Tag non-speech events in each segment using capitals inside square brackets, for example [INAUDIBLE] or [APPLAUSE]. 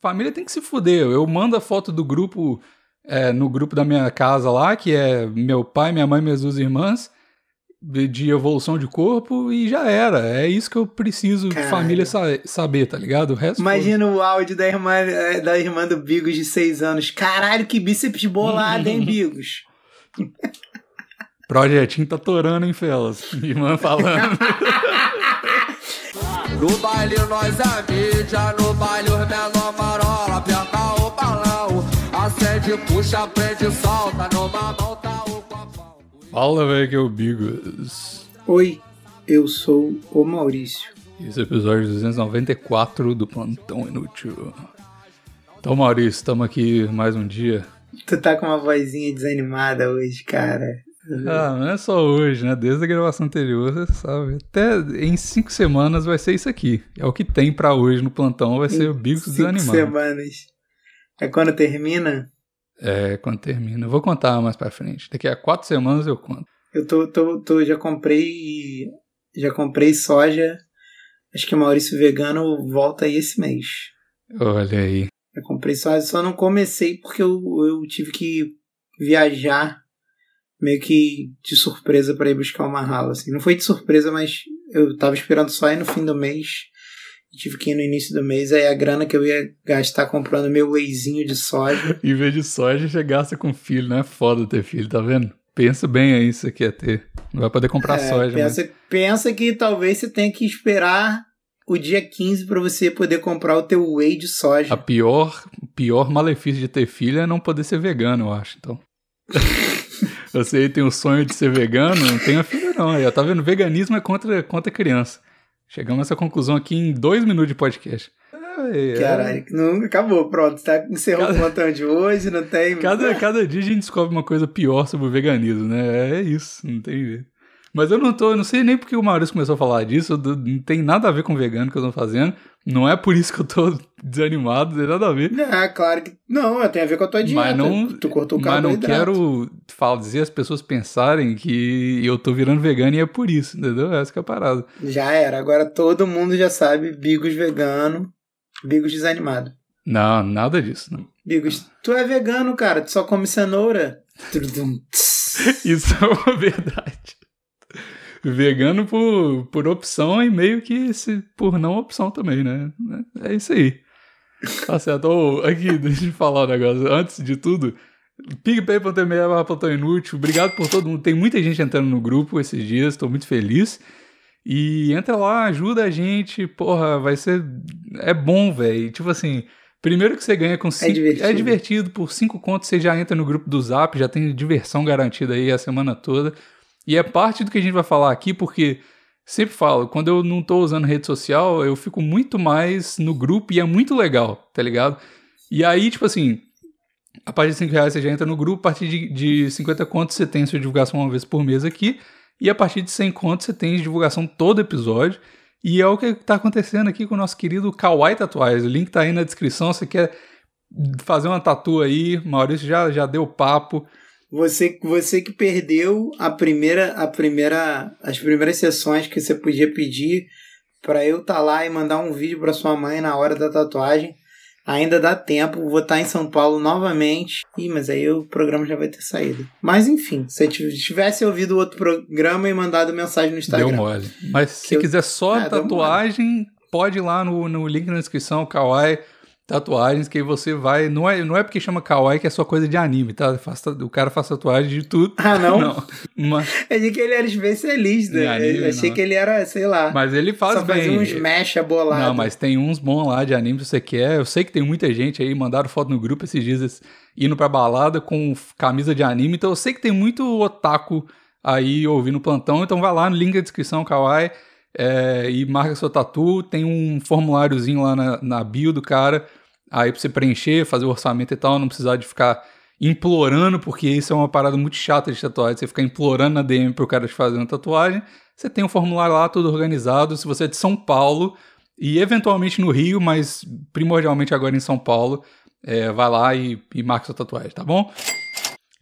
Família tem que se fuder. Eu mando a foto do grupo é, no grupo da minha casa lá, que é meu pai, minha mãe, minhas duas irmãs, de evolução de corpo, e já era. É isso que eu preciso de família sa saber, tá ligado? O resto. Imagina foi... o áudio da irmã, é, da irmã do Bigos de seis anos. Caralho, que bíceps bolado, hein, Bigos? [LAUGHS] Projetinho tá torando, hein, Felas? Irmã falando. [LAUGHS] no baile nós é mídia, baile os menor marola, aperta o balão, acende, puxa, prende, solta, numa mão tá o copão. Fala, velho, que é o Bigos. Oi, eu sou o Maurício. Esse é o episódio 294 do Plantão Inútil. Então, Maurício, estamos aqui mais um dia. Tu tá com uma vozinha desanimada hoje, cara. Ah, não é só hoje, né? Desde a gravação anterior, você sabe. Até em cinco semanas vai ser isso aqui. É o que tem para hoje no plantão, vai ser o bico cinco desanimado. Cinco semanas. É quando termina? É, quando termina. Eu vou contar mais pra frente. Daqui a quatro semanas eu conto. Eu tô, tô, tô já comprei. Já comprei soja. Acho que o Maurício Vegano volta aí esse mês. Olha aí. Eu comprei soja, só não comecei porque eu, eu tive que viajar meio que de surpresa para ir buscar uma rala, assim. Não foi de surpresa, mas eu tava esperando só ir no fim do mês. Tive que ir no início do mês, aí a grana que eu ia gastar comprando meu wheyzinho de soja. [LAUGHS] em vez de soja, você gasta com filho, não é foda ter filho, tá vendo? Pensa bem aí isso aqui é ter. Não vai poder comprar é, soja. Pensa, mas... pensa que talvez você tenha que esperar o dia 15 para você poder comprar o teu whey de soja. A pior, pior malefício de ter filho é não poder ser vegano, eu acho, então. [LAUGHS] Você aí tem o sonho de ser vegano, não tenha filho não. Aí, tá vendo? Veganismo é contra, contra criança. Chegamos a essa conclusão aqui em dois minutos de podcast. Caralho, não, acabou, pronto. Tá, encerrou cada, o plantão de hoje, não tem. Cada, cada dia a gente descobre uma coisa pior sobre o veganismo, né? É isso, não tem jeito. Mas eu não tô, não sei nem porque o Maurício começou a falar disso, não tem nada a ver com o vegano que eu tô fazendo. Não é por isso que eu tô [LAUGHS] desanimado, não tem nada a ver. É, claro que não, tem a ver com a tua dieta. Mas não, tu cortou o Mas não quero falar, dizer as pessoas pensarem que eu tô virando vegano e é por isso, entendeu? Essa que é a parada. Já era, agora todo mundo já sabe, Bigos vegano, Bigos desanimado. Não, nada disso. Não. Bigos, tu é vegano, cara, tu só come cenoura. [LAUGHS] isso é uma verdade vegano por, por opção e meio que se, por não opção também, né? É isso aí. Tá certo. Oh, aqui, deixa eu falar um negócio. Antes de tudo, pigpay.me inútil. Obrigado por todo mundo. Tem muita gente entrando no grupo esses dias, estou muito feliz. E entra lá, ajuda a gente. Porra, vai ser. É bom, velho. Tipo assim. Primeiro que você ganha com cinco. É divertido. é divertido. Por cinco contos você já entra no grupo do Zap, já tem diversão garantida aí a semana toda. E é parte do que a gente vai falar aqui, porque sempre falo, quando eu não tô usando rede social, eu fico muito mais no grupo e é muito legal, tá ligado? E aí, tipo assim, a partir de 5 reais você já entra no grupo, a partir de, de 50 contos você tem sua divulgação uma vez por mês aqui, e a partir de 100 contos você tem divulgação todo episódio. E é o que está acontecendo aqui com o nosso querido Kawaii Tatuagens. O link tá aí na descrição. Você quer fazer uma tatu aí, Maurício já, já deu papo. Você, você que perdeu a primeira, a primeira, as primeiras sessões que você podia pedir para eu estar tá lá e mandar um vídeo para sua mãe na hora da tatuagem. Ainda dá tempo, vou estar tá em São Paulo novamente. Ih, mas aí o programa já vai ter saído. Mas enfim, se tivesse ouvido outro programa e mandado mensagem no Instagram. Deu mole. Mas se eu... quiser só é, tatuagem, pode ir lá no, no link na descrição, Kawaii tatuagens que você vai. Não é, não é porque chama kawaii que é só coisa de anime, tá? o cara faz tatuagem de tudo. Ah, não? [LAUGHS] não. Mas... Eu achei que ele era especialista. Anime, eu achei não. que ele era, sei lá. Mas ele faz só bem. Fazia uns mecha bolado. Não, mas tem uns bons lá de anime se você quer. Eu sei que tem muita gente aí, mandaram foto no grupo esses dias indo pra balada com camisa de anime. Então eu sei que tem muito otaku aí ouvindo o plantão. Então vai lá no link da descrição, kawaii. É, e marca sua tatu. Tem um formuláriozinho lá na, na bio do cara Aí pra você preencher, fazer o orçamento e tal, não precisar de ficar implorando, porque isso é uma parada muito chata de tatuagem. Você ficar implorando na DM pro cara te fazer uma tatuagem. Você tem um formulário lá, tudo organizado. Se você é de São Paulo e eventualmente no Rio, mas primordialmente agora em São Paulo, é, vai lá e, e marca sua tatuagem, tá bom?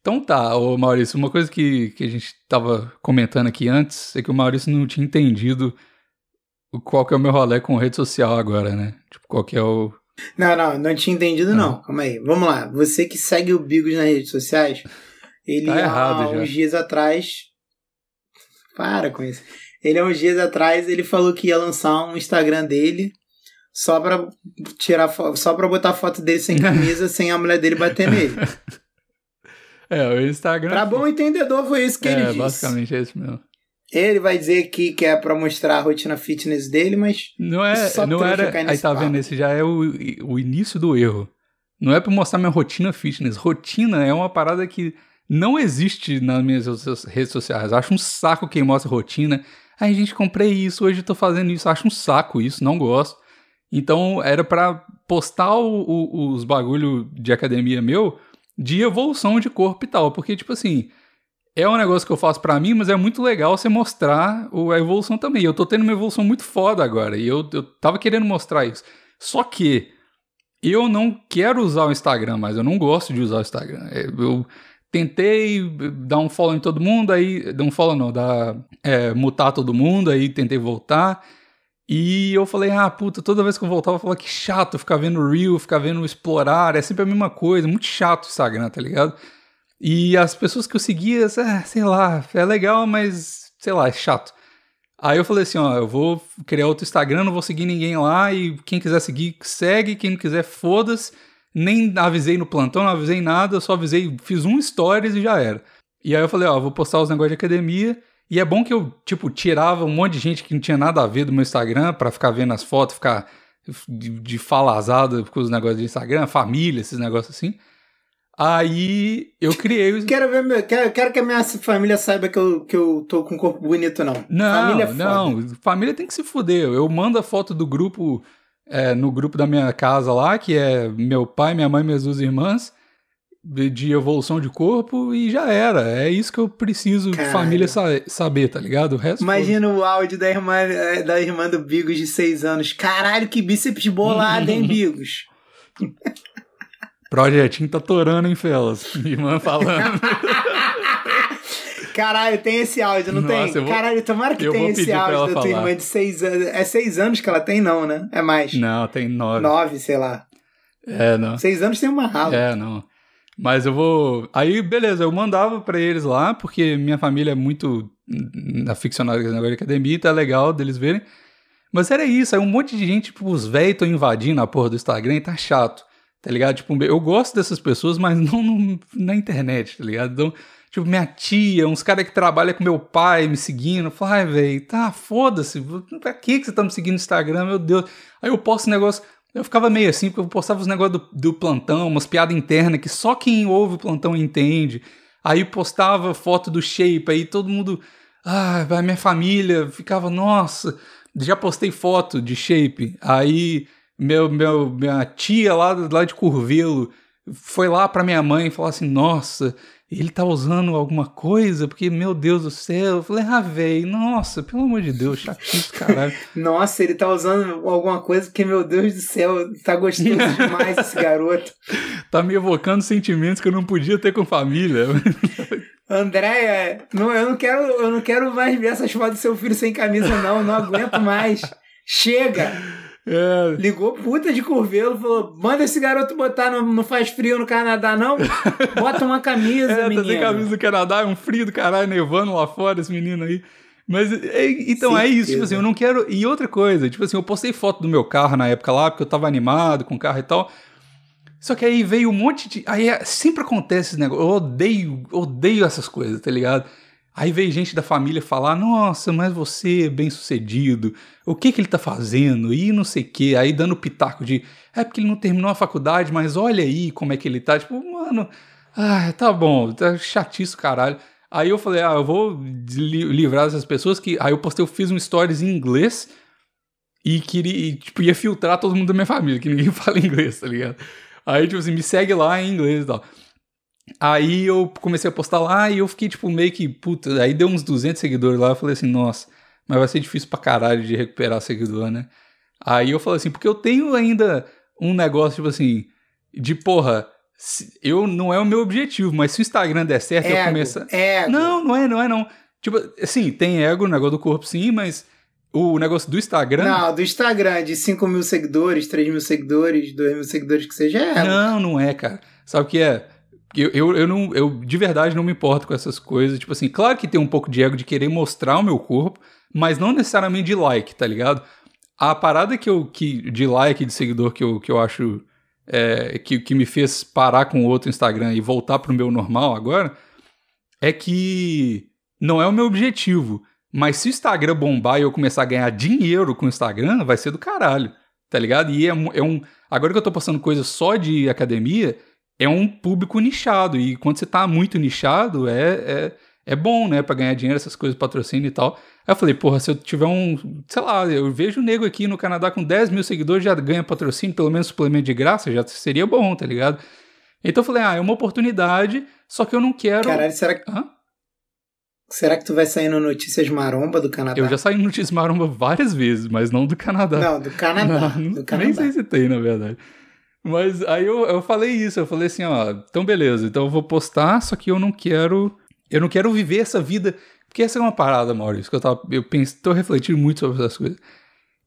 Então tá, ô Maurício, uma coisa que, que a gente tava comentando aqui antes é que o Maurício não tinha entendido qual que é o meu rolê com rede social agora, né? Tipo, qual que é o, Não, não, não tinha entendido, não. não. Calma aí. Vamos lá. Você que segue o Bigos nas redes sociais, ele tá errado, há uns dias atrás. Para com isso. Ele há uns dias atrás ele falou que ia lançar um Instagram dele só pra tirar só pra botar foto dele sem [LAUGHS] camisa, sem a mulher dele bater nele. [LAUGHS] É, o Instagram. Pra bom entendedor, foi isso que é, ele disse. É, basicamente é isso mesmo. Ele vai dizer aqui que é pra mostrar a rotina fitness dele, mas. Não é. Não era. Aí tá vendo, esse já é o, o início do erro. Não é pra mostrar minha rotina fitness. Rotina é uma parada que não existe nas minhas redes sociais. Eu acho um saco quem mostra rotina. Aí, gente, comprei isso, hoje eu tô fazendo isso. Eu acho um saco isso, não gosto. Então, era para postar o, o, os bagulho de academia meu de evolução de corpo e tal. Porque, tipo assim, é um negócio que eu faço para mim, mas é muito legal você mostrar a evolução também. Eu tô tendo uma evolução muito foda agora. E eu, eu tava querendo mostrar isso. Só que eu não quero usar o Instagram mais. Eu não gosto de usar o Instagram. É, eu tentei dar um follow em todo mundo, aí. Dar um follow não, dar. É, mutar todo mundo, aí tentei voltar. E eu falei, ah, puta, toda vez que eu voltava, eu falava que chato ficar vendo Reel, ficar vendo explorar, é sempre a mesma coisa, muito chato o Instagram, tá ligado? E as pessoas que eu seguia, é, sei lá, é legal, mas sei lá, é chato. Aí eu falei assim, ó, eu vou criar outro Instagram, não vou seguir ninguém lá, e quem quiser seguir, segue, quem não quiser, foda-se. Nem avisei no plantão, não avisei nada, só avisei, fiz um stories e já era. E aí eu falei, ó, vou postar os negócios de academia, e é bom que eu, tipo, tirava um monte de gente que não tinha nada a ver do meu Instagram para ficar vendo as fotos, ficar de, de falazada com os negócios de Instagram, família, esses negócios assim. Aí eu criei os. Quero ver quero, quero que a minha família saiba que eu, que eu tô com um corpo bonito, não. Não, família é não. Família tem que se fuder. Eu mando a foto do grupo é, no grupo da minha casa lá, que é meu pai, minha mãe, minhas duas irmãs de evolução de corpo e já era. É isso que eu preciso de família sa saber, tá ligado? O resto Imagina foi... o áudio da irmã, eh, da irmã do Bigos de 6 anos. Caralho, que bíceps bolado, hein, Bigos? [LAUGHS] Projetinho tá torando, hein, Felas? Minha [LAUGHS] irmã falando. [LAUGHS] Caralho, tem esse áudio, não Nossa, tem? Vou... Caralho, tomara que tenha esse áudio da tua irmã de 6 anos. É 6 anos que ela tem, não, né? É mais. Não, tem 9. 9, sei lá. É, não. 6 anos tem uma rala. É, não. Mas eu vou. Aí, beleza, eu mandava para eles lá, porque minha família é muito aficionada com negócio de academia, tá legal deles verem. Mas era isso, aí um monte de gente, tipo, os velhos estão invadindo a porra do Instagram e tá chato, tá ligado? Tipo, eu gosto dessas pessoas, mas não na internet, tá ligado? Então, tipo, minha tia, uns caras que trabalham com meu pai me seguindo, fala, ai, velho, tá, foda-se, pra que, você tá me seguindo no Instagram, meu Deus? Aí eu posto um negócio. Eu ficava meio assim, porque eu postava os negócios do, do plantão, umas piadas internas que só quem ouve o plantão entende. Aí postava foto do shape, aí todo mundo. Ah, minha família ficava, nossa, já postei foto de shape. Aí meu, meu, minha tia lá, lá de Curvelo foi lá pra minha mãe e falou assim: Nossa, ele tá usando alguma coisa, porque, meu Deus do céu. Eu falei, ah, velho, nossa, pelo amor de Deus, chatice, caralho. [LAUGHS] nossa, ele tá usando alguma coisa, porque, meu Deus do céu, tá gostoso demais esse garoto. [LAUGHS] tá me evocando sentimentos que eu não podia ter com família. [LAUGHS] Andréia, não, eu, não quero, eu não quero mais ver essas fotos do seu filho sem camisa, não. Não aguento mais. Chega! É. Ligou puta de curvelo, falou: manda esse garoto botar, no, não faz frio no Canadá, não? Bota uma camisa, [LAUGHS] é, menino. Tá sem camisa do Canadá, é um frio do caralho, nevando lá fora, esse menino aí. Mas, é, então é isso, tipo assim, eu não quero. E outra coisa, tipo assim, eu postei foto do meu carro na época lá, porque eu tava animado com o carro e tal. Só que aí veio um monte de. Aí é, sempre acontece esse negócio. Eu odeio, odeio essas coisas, tá ligado? Aí veio gente da família falar: Nossa, mas você é bem sucedido, o que que ele tá fazendo? E não sei o que. Aí dando pitaco de: É porque ele não terminou a faculdade, mas olha aí como é que ele tá. Tipo, mano, ah, tá bom, tá chatiço, caralho. Aí eu falei: Ah, eu vou livrar dessas pessoas que. Aí eu postei, eu fiz um stories em inglês e queria, tipo, ia filtrar todo mundo da minha família, que ninguém [LAUGHS] fala inglês, tá ligado? Aí, tipo assim, me segue lá em inglês e tal. Aí eu comecei a postar lá e eu fiquei, tipo, meio que, puta, aí deu uns 200 seguidores lá, eu falei assim, nossa, mas vai ser difícil pra caralho de recuperar seguidor, né? Aí eu falei assim, porque eu tenho ainda um negócio, tipo assim, de porra, eu não é o meu objetivo, mas se o Instagram der certo, ego, eu começar. Ego. Não, não é, não é, não. Tipo, assim, tem ego, o negócio do corpo, sim, mas O negócio do Instagram? Não, do Instagram, de 5 mil seguidores, 3 mil seguidores, 2 mil seguidores que seja é. Não, não é, cara. Sabe o que é? Eu, eu, eu, não, eu de verdade não me importo com essas coisas. Tipo assim, claro que tem um pouco de ego de querer mostrar o meu corpo, mas não necessariamente de like, tá ligado? A parada que eu, que, de like, de seguidor, que eu, que eu acho é, que, que me fez parar com outro Instagram e voltar pro meu normal agora, é que não é o meu objetivo. Mas se o Instagram bombar e eu começar a ganhar dinheiro com o Instagram, vai ser do caralho, tá ligado? E é, é um. Agora que eu tô passando coisa só de academia, é um público nichado. E quando você tá muito nichado, é, é, é bom, né? Pra ganhar dinheiro, essas coisas, patrocínio e tal. Aí eu falei, porra, se eu tiver um. Sei lá, eu vejo o nego aqui no Canadá com 10 mil seguidores, já ganha patrocínio, pelo menos suplemento de graça, já seria bom, tá ligado? Então eu falei, ah, é uma oportunidade, só que eu não quero. Caralho, será que. Hã? Será que tu vai sair no Notícias Maromba do Canadá? Eu já saí no Notícias Maromba várias vezes, mas não do Canadá. Não, do Canadá. Não, do Canadá. Nem sei se tem, na verdade. Mas aí eu, eu falei isso, eu falei assim, ó, então beleza, então eu vou postar, só que eu não quero. Eu não quero viver essa vida. Porque essa é uma parada, Maurício, que eu tava. Eu penso, tô refletindo muito sobre essas coisas.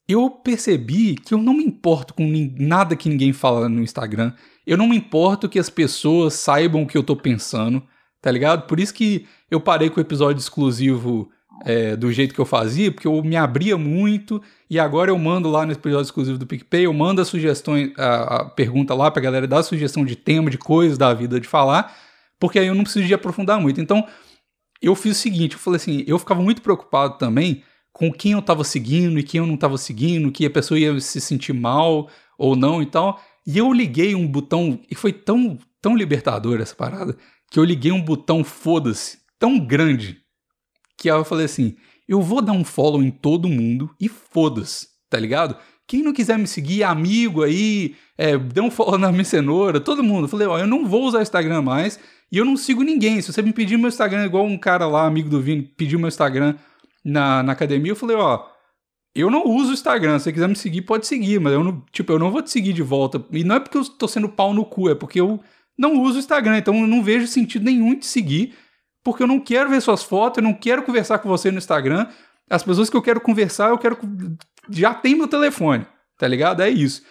Eu percebi que eu não me importo com nada que ninguém fala no Instagram. Eu não me importo que as pessoas saibam o que eu tô pensando, tá ligado? Por isso que eu parei com o episódio exclusivo é, do jeito que eu fazia, porque eu me abria muito e agora eu mando lá no episódio exclusivo do PicPay, eu mando as sugestões, a, a pergunta lá pra galera dar sugestão de tema, de coisas da vida de falar, porque aí eu não preciso de aprofundar muito. Então, eu fiz o seguinte, eu falei assim, eu ficava muito preocupado também com quem eu tava seguindo e quem eu não tava seguindo, que a pessoa ia se sentir mal ou não e tal. E eu liguei um botão, e foi tão, tão libertador essa parada, que eu liguei um botão foda-se tão grande que eu falei assim: eu vou dar um follow em todo mundo e foda-se, tá ligado? Quem não quiser me seguir, amigo aí, é, dê um follow [LAUGHS] na minha cenoura, todo mundo. Eu falei, ó, eu não vou usar Instagram mais e eu não sigo ninguém. Se você me pedir meu Instagram, igual um cara lá, amigo do Vini, pediu meu Instagram na, na academia, eu falei, ó, eu não uso o Instagram. Se você quiser me seguir, pode seguir, mas eu não, tipo, eu não vou te seguir de volta. E não é porque eu tô sendo pau no cu, é porque eu não uso o Instagram, então eu não vejo sentido nenhum de seguir porque eu não quero ver suas fotos, eu não quero conversar com você no Instagram. As pessoas que eu quero conversar, eu quero. Já tem meu telefone, tá ligado? É isso.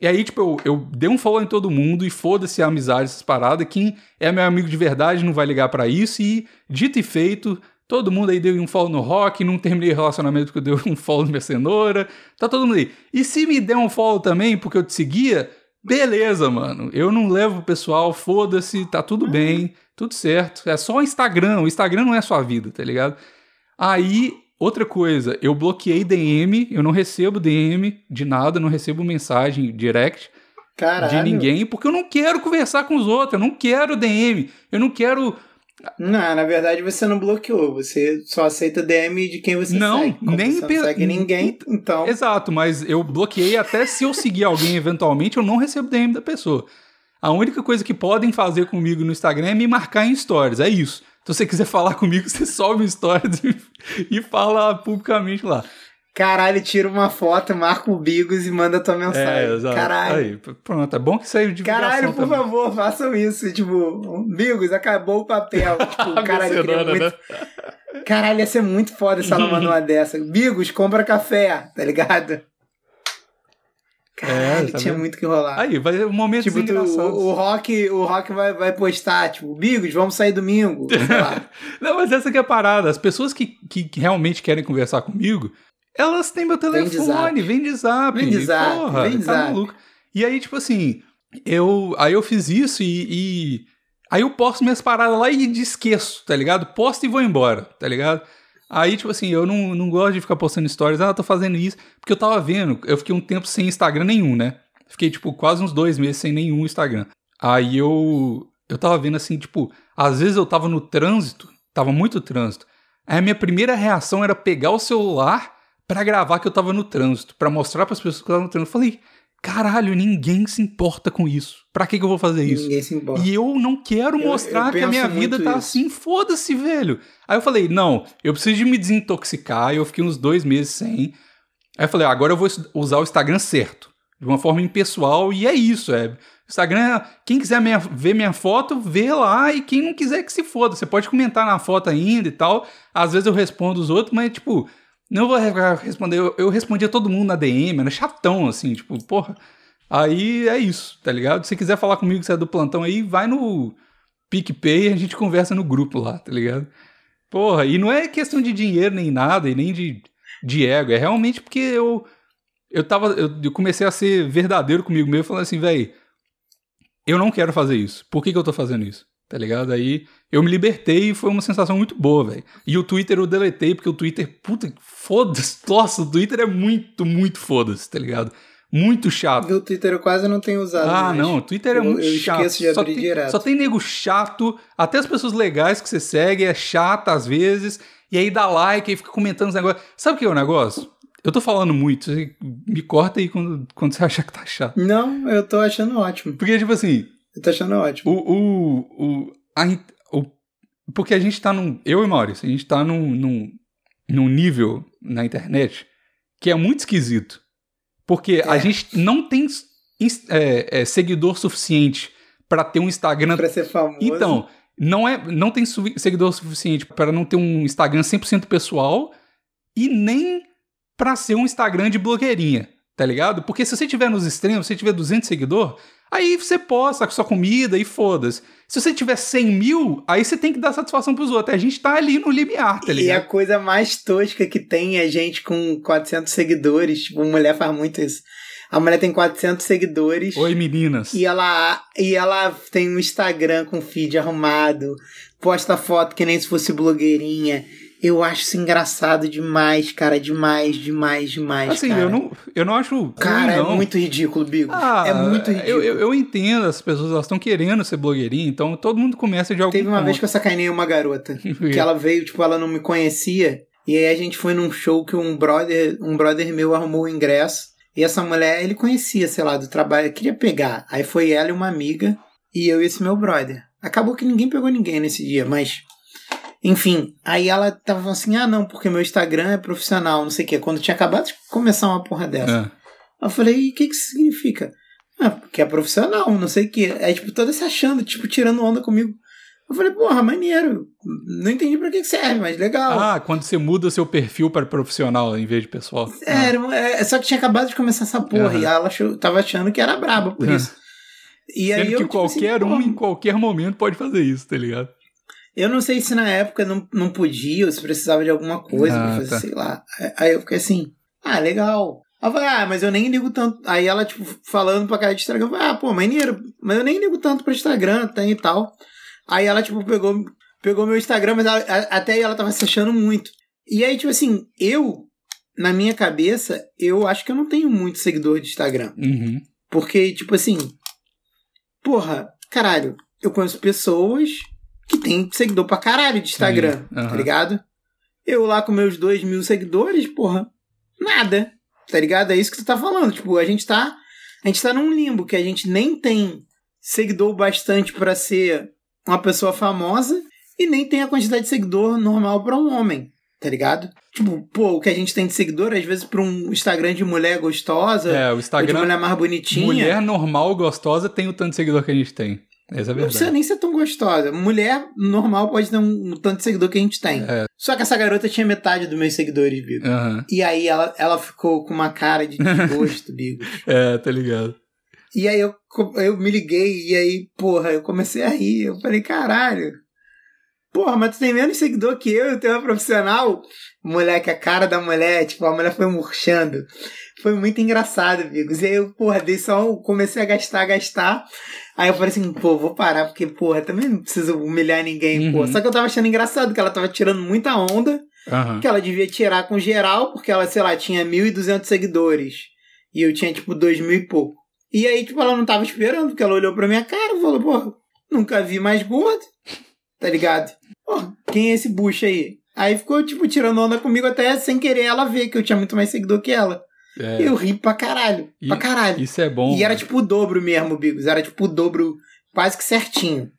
E aí, tipo, eu, eu dei um follow em todo mundo e foda-se a amizade, essas paradas. Quem é meu amigo de verdade não vai ligar para isso. E, dito e feito, todo mundo aí deu um follow no rock, não terminei o relacionamento porque eu dei um follow na minha cenoura. Tá todo mundo aí. E se me der um follow também porque eu te seguia, beleza, mano. Eu não levo o pessoal, foda-se, tá tudo bem tudo certo. É só o Instagram. O Instagram não é sua vida, tá ligado? Aí, outra coisa, eu bloqueei DM, eu não recebo DM de nada, não recebo mensagem direct Caralho. de ninguém, porque eu não quero conversar com os outros, eu não quero DM, eu não quero. Não, na verdade você não bloqueou, você só aceita DM de quem você não, segue. Como nem você não segue ninguém, então. Exato, mas eu bloqueei até se eu seguir alguém eventualmente, eu não recebo DM da pessoa. A única coisa que podem fazer comigo no Instagram é me marcar em stories. É isso. Então, se você quiser [LAUGHS] falar comigo, você sobe stories [LAUGHS] e, fala publicamente lá. Caralho, tira uma foto, marca o Bigos e manda tua mensagem. É, exato. Caralho. Aí, pronto, é bom que saiu de Caralho, por também. favor, façam isso. Tipo, Bigos, acabou o papel. [LAUGHS] Tipo, caralho, queria muito... Né? Caralho, ia ser muito foda se ela mandou uma dessa. Bigos, compra café, tá ligado? Caralho, é, tinha muito que rolar. Aí, vai um momento tipo, tu, o, o Rock, o Rock vai, vai postar, tipo, Bigos, vamos sair domingo. [LAUGHS] Não, mas essa que é a parada. As pessoas que, que realmente querem conversar comigo, elas têm meu telefone, vem de zap. Vem de zap, porra, vem de tá zap. Maluco. E aí, tipo assim, eu, aí eu fiz isso e, e, Aí eu posto minhas paradas lá e esqueço, tá ligado? Posto e vou embora, tá ligado? Aí, tipo assim, eu não, não gosto de ficar postando stories, ah, tô fazendo isso, porque eu tava vendo, eu fiquei um tempo sem Instagram nenhum, né? Fiquei, tipo, quase uns dois meses sem nenhum Instagram. Aí eu, eu tava vendo assim, tipo, às vezes eu tava no trânsito, tava muito trânsito. Aí a minha primeira reação era pegar o celular para gravar que eu tava no trânsito, para mostrar para as pessoas que eu tava no trânsito. Eu falei, caralho, ninguém se importa com isso. Pra que, que eu vou fazer isso? Ninguém se importa. E eu não quero mostrar eu, eu que a minha vida tá isso. assim, foda-se, velho. Aí eu falei, não, eu preciso de me desintoxicar. Eu fiquei uns dois meses sem. Aí eu falei, agora eu vou usar o Instagram certo. De uma forma impessoal, e é isso. É, Instagram, quem quiser minha, ver minha foto, vê lá, e quem não quiser que se foda. Você pode comentar na foto ainda e tal. Às vezes eu respondo os outros, mas, tipo, Não vou responder. Eu, eu respondia todo mundo na DM, era chatão, assim, tipo, porra. Aí é isso, tá ligado? Se quiser falar comigo que você é do plantão aí, vai no PicPay e a gente conversa no grupo lá, tá ligado? Porra, e não é questão de dinheiro nem nada, e nem de, de ego, é realmente porque eu eu tava eu, eu comecei a ser verdadeiro comigo mesmo, falando assim, velho, eu não quero fazer isso. Por que, que eu tô fazendo isso? Tá ligado? Aí eu me libertei e foi uma sensação muito boa, velho. E o Twitter eu deletei, porque o Twitter, puta, foda-se. [LAUGHS] Nossa, o Twitter é muito, muito foda-se, tá ligado? Muito chato. O Twitter eu quase não tenho usado. Ah, não, o Twitter é eu, muito eu chato. esqueço de só, abrir tem, direto. só tem nego chato, até as pessoas legais que você segue é chata às vezes, e aí dá like e fica comentando os negócios. Sabe o que é o negócio? Eu tô falando muito, me corta aí quando, quando você [LAUGHS] achar que tá chato. Não, eu tô achando ótimo. Porque, tipo assim, Eu tô achando ótimo. o. o, o, a o- porque a gente tá num. Eu e Maurício, a gente tá num, num, num nível na internet que é muito esquisito. Porque a É. gente não tem é, é, seguidor suficiente pra ter um Instagram. Pra ser famoso. Então, não, é, não tem seguidor suficiente para não ter um Instagram 100% pessoal e nem pra ser um Instagram de blogueirinha, tá ligado? Porque se você tiver nos extremos, se você tiver 200 seguidores, aí você posta com sua comida e foda-se. Se você tiver 100 mil, aí você tem que dar satisfação pros outros. A gente tá ali no limiar, tá E a ligado? coisa mais tosca que tem é gente com 400 seguidores. Tipo, mulher faz muito isso. A mulher tem 400 seguidores. Oi, meninas. E ela, e ela tem um Instagram com feed arrumado, posta foto que nem se fosse blogueirinha. Eu acho isso engraçado demais, cara. Demais, demais, demais. Assim, cara. eu não, eu não acho. Cara, ruim, não. é muito ridículo, Bigo. Ah, é muito ridículo. Eu, eu, eu entendo, as pessoas elas estão querendo ser blogueirinha, então todo mundo começa de algum Teve uma ponto. vez que eu sacanei uma garota. [LAUGHS] que ela veio, tipo, ela não me conhecia. E aí a gente foi num show que um brother, um brother meu arrumou o ingresso. E essa mulher, ele conhecia, sei lá, do trabalho, queria pegar. Aí foi ela e uma amiga, e eu e esse meu brother. Acabou que ninguém pegou ninguém nesse dia, mas. Enfim, aí ela tava assim: ah, não, porque meu Instagram é profissional, não sei o quê. Quando tinha acabado de começar uma porra dessa. É. Eu falei, e o que que isso significa? Ah, porque é profissional, não sei o quê. Aí, tipo, toda se achando, tipo, tirando onda comigo. Eu falei, porra, maneiro. Não entendi pra que serve, mas legal. Ah, quando você muda seu perfil para profissional em vez de pessoal. É, era uma- é, só que tinha acabado de começar essa porra. Aham. E ela achou, tava achando que era braba por Aham. isso. E Sendo aí que eu, tipo assim, qualquer um, porra, em qualquer momento, pode fazer isso, tá ligado? Eu não sei se na época não, não podia, ou se precisava de alguma coisa Ah, pra fazer, tá. sei lá. Aí- eu fiquei assim, ah, legal. Eu falei, ah, mas eu nem ligo tanto. Aí ela, tipo, falando pra cara de Instagram, eu falei, ah, pô, maneiro, mas eu nem ligo tanto pra Instagram, tem e tal. Aí ela, tipo, pegou, pegou meu Instagram, mas ela- até aí ela tava se achando muito. E aí, tipo assim, eu, na minha cabeça, eu acho que eu não tenho muito seguidor de Instagram. Uhum. Porque, tipo assim, porra, caralho, eu conheço pessoas que têm seguidor pra caralho de Instagram, tá ligado? Eu lá com meus dois mil seguidores, porra, nada, tá ligado? É isso que tu tá falando. Tipo, a gente tá. A gente tá num limbo que a gente nem tem seguidor bastante pra ser uma pessoa famosa e nem tem a quantidade de seguidor normal pra um homem, tá ligado? Tipo, pô, o que a gente tem de seguidor, às vezes, pra um Instagram de mulher gostosa, É, o ou de Instagram, mulher mais bonitinha. mulher normal, gostosa, tem o tanto de seguidor que a gente tem. Essa é Não precisa nem ser tão gostosa. Mulher normal pode ter um, um tanto de seguidor que a gente tem. É. Só que essa garota tinha metade dos meus seguidores, Bigo. Aham. E aí ela, ela ficou com uma cara de desgosto, [LAUGHS] Bigo. É, tá ligado. E aí eu, eu me liguei e aí, porra, eu comecei a rir. Eu falei, caralho. Porra, mas tu tem menos seguidor que eu, eu tenho uma profissional. Moleque, a cara da mulher, tipo, a mulher foi murchando. Foi muito engraçado, amigos. E aí eu, porra, dei só, comecei a gastar, gastar. Aí eu falei assim, pô, vou parar, porque, porra, também não preciso humilhar ninguém, Uhum. pô. Só que eu tava achando engraçado que ela tava tirando muita onda, Aham. que ela devia tirar com geral, porque ela, sei lá, tinha 1.200 seguidores. E eu tinha, tipo, 2 mil e pouco. E aí, tipo, ela não tava esperando, porque ela olhou pra minha cara e falou, pô, nunca vi mais gordo. Tá ligado? Pô, quem é esse bucho aí? Aí ficou, tipo, tirando onda comigo até sem querer ela ver que eu tinha muito mais seguidor que ela. É, Eu ri pra caralho. E- pra caralho. Isso é bom. E era tipo o dobro mesmo, Bigos. Era tipo o dobro, quase que certinho.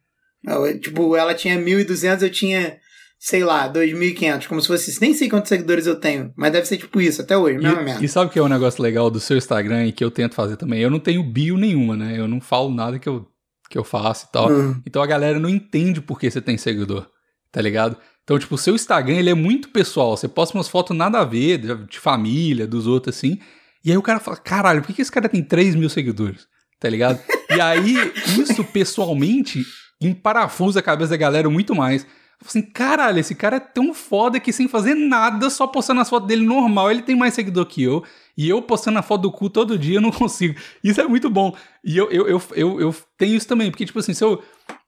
Eu, tipo, ela tinha 1.200, eu tinha, sei lá, 2.500. Como se fosse isso. Nem sei quantos seguidores eu tenho, mas deve ser tipo isso até hoje, mesma E, merda. e sabe o que é um negócio legal do seu Instagram e que eu tento fazer também? Eu não tenho bio nenhuma, né? Eu não falo nada que eu, que eu faço e tal. Hum. Então a galera não entende por que você tem seguidor, tá ligado? Então, tipo, o seu Instagram, ele é muito pessoal. Você posta umas fotos nada a ver, de, família, dos outros, assim. E aí o cara fala, caralho, por que, que esse cara tem 3 mil seguidores? Tá ligado? E aí, isso pessoalmente emparafusa a cabeça da galera muito mais. Assim, caralho, esse cara é tão foda que sem fazer nada, só postando as fotos dele normal, ele tem mais seguidor que eu. E eu postando a foto do cu todo dia, eu não [LAUGHS] consigo. Isso é muito bom. E eu, eu, eu, eu, eu tenho isso também, porque, tipo assim, se eu,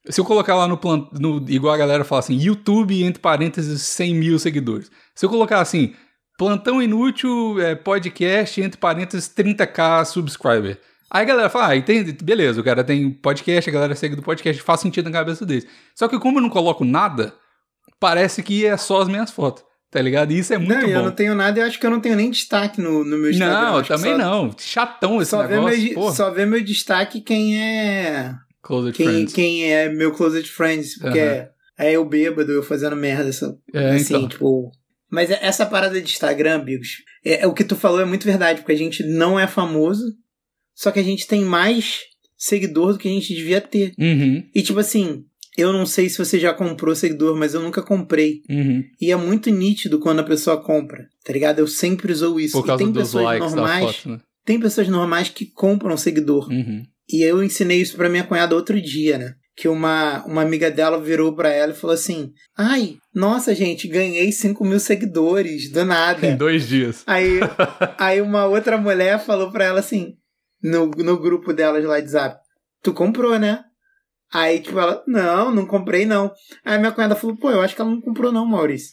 se eu colocar lá no, igual a galera fala assim, YouTube, entre parênteses, 100 mil seguidores. Se eu colocar assim, plantão inútil, é, podcast, entre parênteses, 30k subscriber. Aí a galera fala, ah, entende? Beleza, o cara tem podcast, a galera segue do podcast, faz sentido na cabeça deles. Só que como eu não coloco nada, parece que é só as minhas fotos. Tá ligado? E isso é muito não, bom. eu não tenho nada, eu acho que eu não tenho nem destaque no, no meu Instagram. Não, também só, não. Chatão esse só negócio. Vê meu, só vê meu destaque quem é. Closed quem, Friends. Quem é meu Closed Friends, porque uhum. é, é eu bêbado, eu fazendo merda. É, assim, então. tipo. Mas é, essa parada de Instagram, Bigos, é, é, o que tu falou é muito verdade, porque a gente não é famoso, só que a gente tem mais seguidor do que a gente devia ter. Uhum. E tipo assim, eu não sei se você já comprou seguidor, mas eu nunca comprei. Uhum. E é muito nítido quando a pessoa compra, tá ligado? Eu sempre usou isso. Por causa e tem dos pessoas likes normais. da foto, né? Tem pessoas normais que compram seguidor. Uhum. E eu ensinei isso pra minha cunhada outro dia, né? Que uma, uma amiga dela virou pra ela e falou assim: Ai, nossa, gente, ganhei 5 mil seguidores, do nada. [LAUGHS] Em dois dias. Aí, [LAUGHS] aí uma outra mulher falou pra ela assim: no, no grupo delas lá de zap. Tu comprou, né? Aí, tipo, ela, não, não comprei não. Aí minha cunhada falou, pô, eu acho que ela não comprou não, Maurício.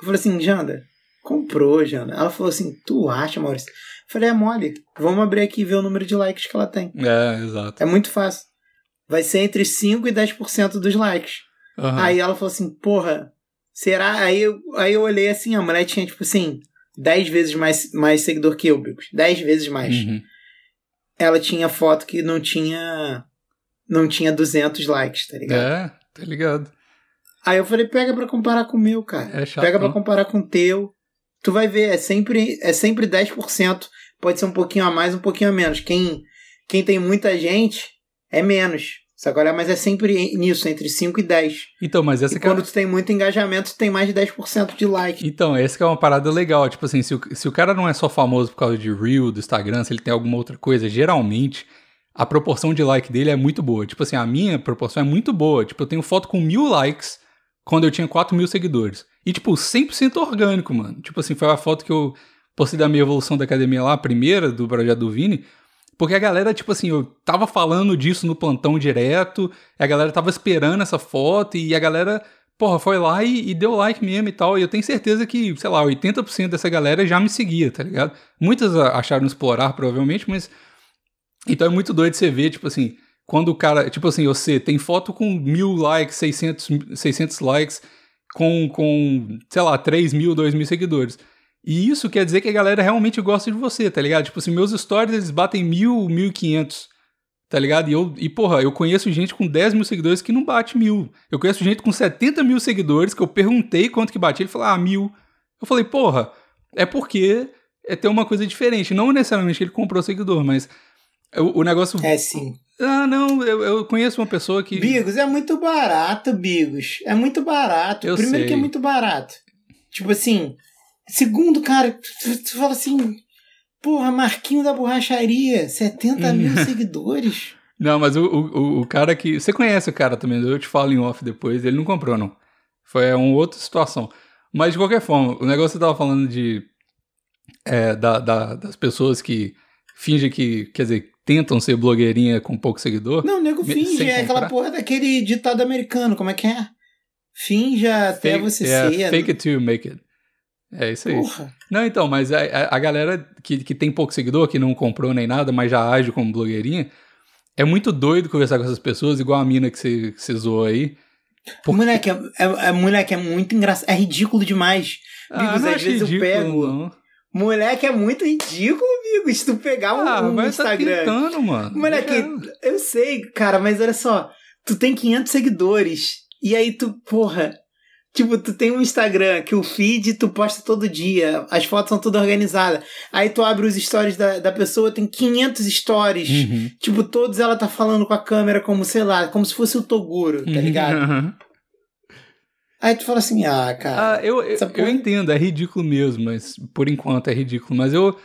Eu falei assim, Janda, comprou, Janda. Ela falou assim, tu acha, Maurício? Falei, é mole. Vamos abrir aqui e ver o número de likes que ela tem. É, exato. É muito fácil. Vai ser entre 5 e 10% dos likes. Uhum. Aí ela falou assim, porra, será? Aí eu, aí eu olhei assim, a mulher tinha, tipo assim, 10 vezes mais, mais seguidor que eu, Bicos. 10 vezes mais. Uhum. Ela tinha foto que não tinha não tinha 200 likes, tá ligado? É, tá ligado. Aí eu falei, pega pra comparar com o meu, cara. É chato, pega pra comparar com o teu. Tu vai ver, é sempre, é sempre 10%. Pode ser um pouquinho a mais, um pouquinho a menos. Quem, quem tem muita gente, é menos. Agora, mas é sempre nisso, entre 5 e 10. Então, mas essa e quando é... tu tem muito engajamento, tu tem mais de 10% de like. Então, essa é uma parada legal. Tipo assim, se o, se o cara não é só famoso por causa de Reel, do Instagram, se ele tem alguma outra coisa, geralmente a proporção de like dele é muito boa. Tipo assim, a minha proporção é muito boa. Tipo, eu tenho foto com mil likes quando eu tinha 4 mil seguidores. E, tipo, 100% orgânico, mano. Tipo assim, foi a foto que eu postei da minha evolução da academia lá, a primeira do projeto do Vini. Porque a galera, tipo assim, eu tava falando disso no plantão direto, a galera tava esperando essa foto e a galera, porra, foi lá e, e deu like mesmo e tal. E eu tenho certeza que, sei lá, 80% dessa galera já me seguia, tá ligado? Muitas acharam explorar, provavelmente, mas então é muito doido você ver, tipo assim, quando o cara, tipo assim, você tem foto com mil likes, 600, 600 likes, com, com, sei lá, 3 mil, 2 mil seguidores. E isso quer dizer que a galera realmente gosta de você, tá ligado? Tipo assim, meus stories eles batem mil, mil e quinhentos, tá ligado? E, eu, e porra, eu conheço gente com 10 mil seguidores que não bate mil. Eu conheço gente com 70 mil seguidores que eu perguntei quanto que batia, ele falou, ah, mil. Eu falei, porra, é porque é ter uma coisa diferente. Não necessariamente ele comprou seguidor, mas o, o negócio. É sim. Ah, não, eu, eu conheço uma pessoa que. Bigos, é muito barato, Bigos. É muito barato. Eu Primeiro sei. que é muito barato. Tipo assim. Segundo, cara, tu, tu fala assim. Porra, Marquinho da Borracharia, 70 mil seguidores. Não, mas o, o, o cara que. Você conhece o cara também, eu te falo em off depois, ele não comprou, não. Foi uma outra situação. Mas de qualquer forma, o negócio que você tava falando de. É, da, da, das pessoas que fingem que. Quer dizer, tentam ser blogueirinha com pouco seguidor. Não, o nego finge, é aquela porra daquele ditado americano, como é que é? Finja até fake, você é, ser. Fake it till you make it. É isso aí. Não, então, mas a, a, galera que, que tem pouco seguidor, que não comprou nem nada, mas já age como blogueirinha, é muito doido conversar com essas pessoas, igual a mina que você, que você zoou aí. Porque... Moleque, é, é, é, moleque, é muito engraçado. É ridículo demais. Ah, não às vezes ridículo, eu pego. Não. Moleque, é muito ridículo, amigo. Se tu pegar um, Ah, um mas tá Instagram. tentando, mano. Moleque, eu sei, cara, mas olha só. Tu tem 500 seguidores. E aí tu, porra. Tipo, tu tem um Instagram que o feed tu posta todo dia. As fotos são tudo organizadas. Aí tu abre os stories da, da pessoa, tem 500 stories. Uhum. Tipo, todos ela tá falando com a câmera como, sei lá, como se fosse o Toguro, tá ligado? Uhum. Aí tu fala assim, ah, cara. Ah, eu, eu, eu entendo, é ridículo mesmo, mas por enquanto é ridículo. Mas eu.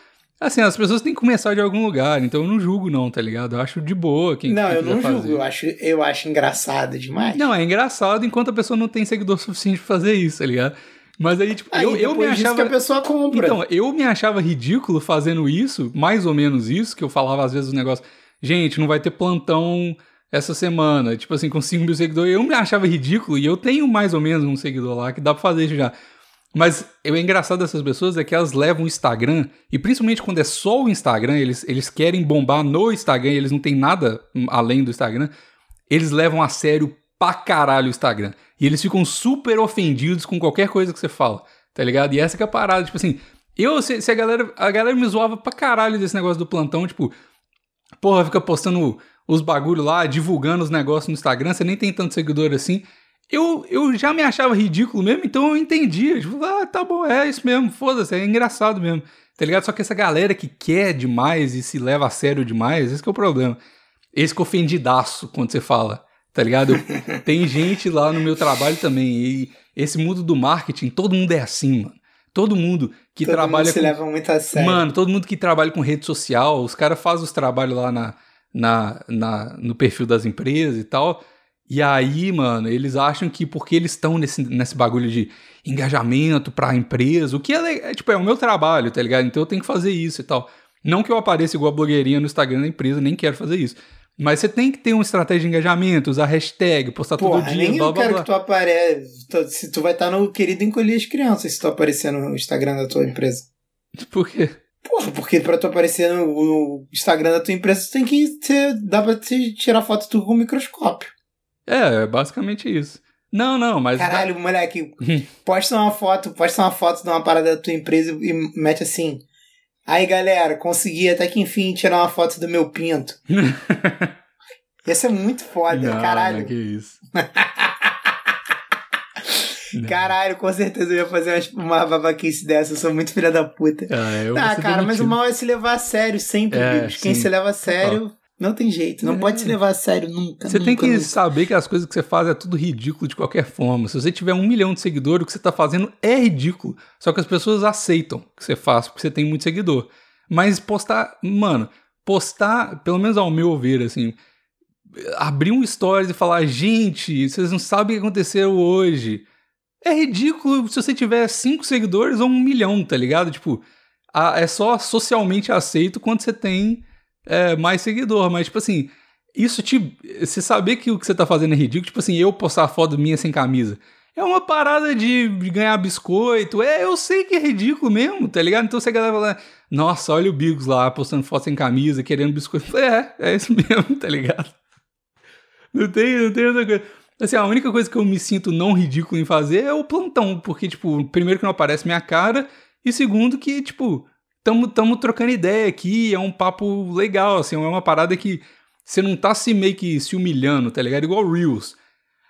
Assim, as pessoas têm que começar de algum lugar, então eu não julgo, não, tá ligado? Eu acho de boa quem Não, quem eu não quiser julgo, fazer. eu acho, eu acho engraçado demais. Não, é engraçado enquanto a pessoa não tem seguidor suficiente pra fazer isso, tá ligado? Mas aí, tipo, Aí eu, eu me achava. que a pessoa compra. Então, eu me achava ridículo fazendo isso, mais ou menos isso, que eu falava às vezes o negócio, gente, não vai ter plantão essa semana, tipo assim, com 5 mil seguidores, eu me achava ridículo e eu tenho mais ou menos um seguidor lá que dá pra fazer isso já. Mas o engraçado dessas pessoas é que elas levam o Instagram, e principalmente quando é só o Instagram, eles, eles querem bombar no Instagram, eles não têm nada além do Instagram, eles levam a sério pra caralho o Instagram. E eles ficam super ofendidos com qualquer coisa que você fala, tá ligado? E essa que é a parada, tipo assim, eu, se, se a galera, a galera me zoava pra caralho desse negócio do plantão, tipo, porra, fica postando os bagulho lá, divulgando os negócios no Instagram, você nem tem tanto seguidor assim. Eu, eu já me achava ridículo mesmo, então eu entendia. Tipo, ah, tá bom, é isso mesmo, foda-se, é engraçado mesmo. Tá ligado? Só que essa galera que quer demais e se leva a sério demais, esse que é o problema. Esse que é ofendidaço quando você fala, tá ligado? Eu- [LAUGHS] tem gente lá no meu trabalho também, e esse mundo do marketing, todo mundo é assim, mano. Todo mundo que Todo trabalha mundo se com leva muito a sério. Mano, todo mundo que trabalha com rede social, os caras fazem os trabalhos lá na, na, na- no perfil das empresas e tal. E aí, mano, eles acham que porque eles estão nesse, nesse bagulho de engajamento pra empresa, o que é, é, tipo, é o meu trabalho, tá ligado? Então eu tenho que fazer isso e tal. Não que eu apareça igual a blogueirinha no Instagram da empresa, nem quero fazer isso. Mas você tem que ter uma estratégia de engajamento, usar hashtag, postar Porra, todo dia, nem blá eu blá quero blá. que tu apareça. Se tu vai estar no querido encolher as crianças se tu aparecer no Instagram da tua empresa. [LAUGHS] Por quê? Porra, porque pra tu aparecer no, no Instagram da tua empresa, tu tem que ser. Dá pra te tirar foto tu com microscópio. É, é basicamente isso. Não, não, mas. Caralho, moleque, [LAUGHS] posta uma foto, posta uma foto de uma parada da tua empresa e mete assim. Aí galera, consegui até que enfim tirar uma foto do meu pinto. [LAUGHS] Ia ser muito foda, Não, caralho. não, que isso. [LAUGHS] Caralho, com certeza eu ia fazer uma, babaquice dessa. Eu sou muito filha da puta. Ah, eu ser cara, mas o mal é se levar a sério sempre, É. Quem sim. se leva a sério não tem jeito. Não É. pode se levar a sério nunca. Você tem nunca, que nunca. saber que as coisas que você faz é tudo ridículo de qualquer forma. Se você tiver um milhão de seguidores, o que você tá fazendo é ridículo. Só que as pessoas aceitam que você faz porque você tem muito seguidor. Mas postar, mano, postar, pelo menos ao meu ver, assim, abrir um stories e falar, gente, vocês não sabem o que aconteceu hoje. É ridículo se você tiver cinco seguidores ou um milhão, tá ligado? Tipo, a- é só socialmente aceito quando você tem é, mais seguidor. Mas, tipo assim, isso te. Você saber que o que você tá fazendo é ridículo, tipo assim, eu postar foto minha sem camisa. É uma parada de, ganhar biscoito. É, eu sei que é ridículo mesmo, tá ligado? Então se a galera fala, nossa, olha o Bigos lá postando foto sem camisa, querendo biscoito. É, é isso [LAUGHS] mesmo, tá ligado? Não tem, não tem outra coisa. Assim, a única coisa que eu me sinto não ridículo em fazer é o plantão, porque, tipo, primeiro que não aparece minha cara, e segundo que, tipo, tamo, tamo trocando ideia aqui, é um papo legal, assim, é uma parada que você não tá se meio que se humilhando, tá ligado? Igual Reels.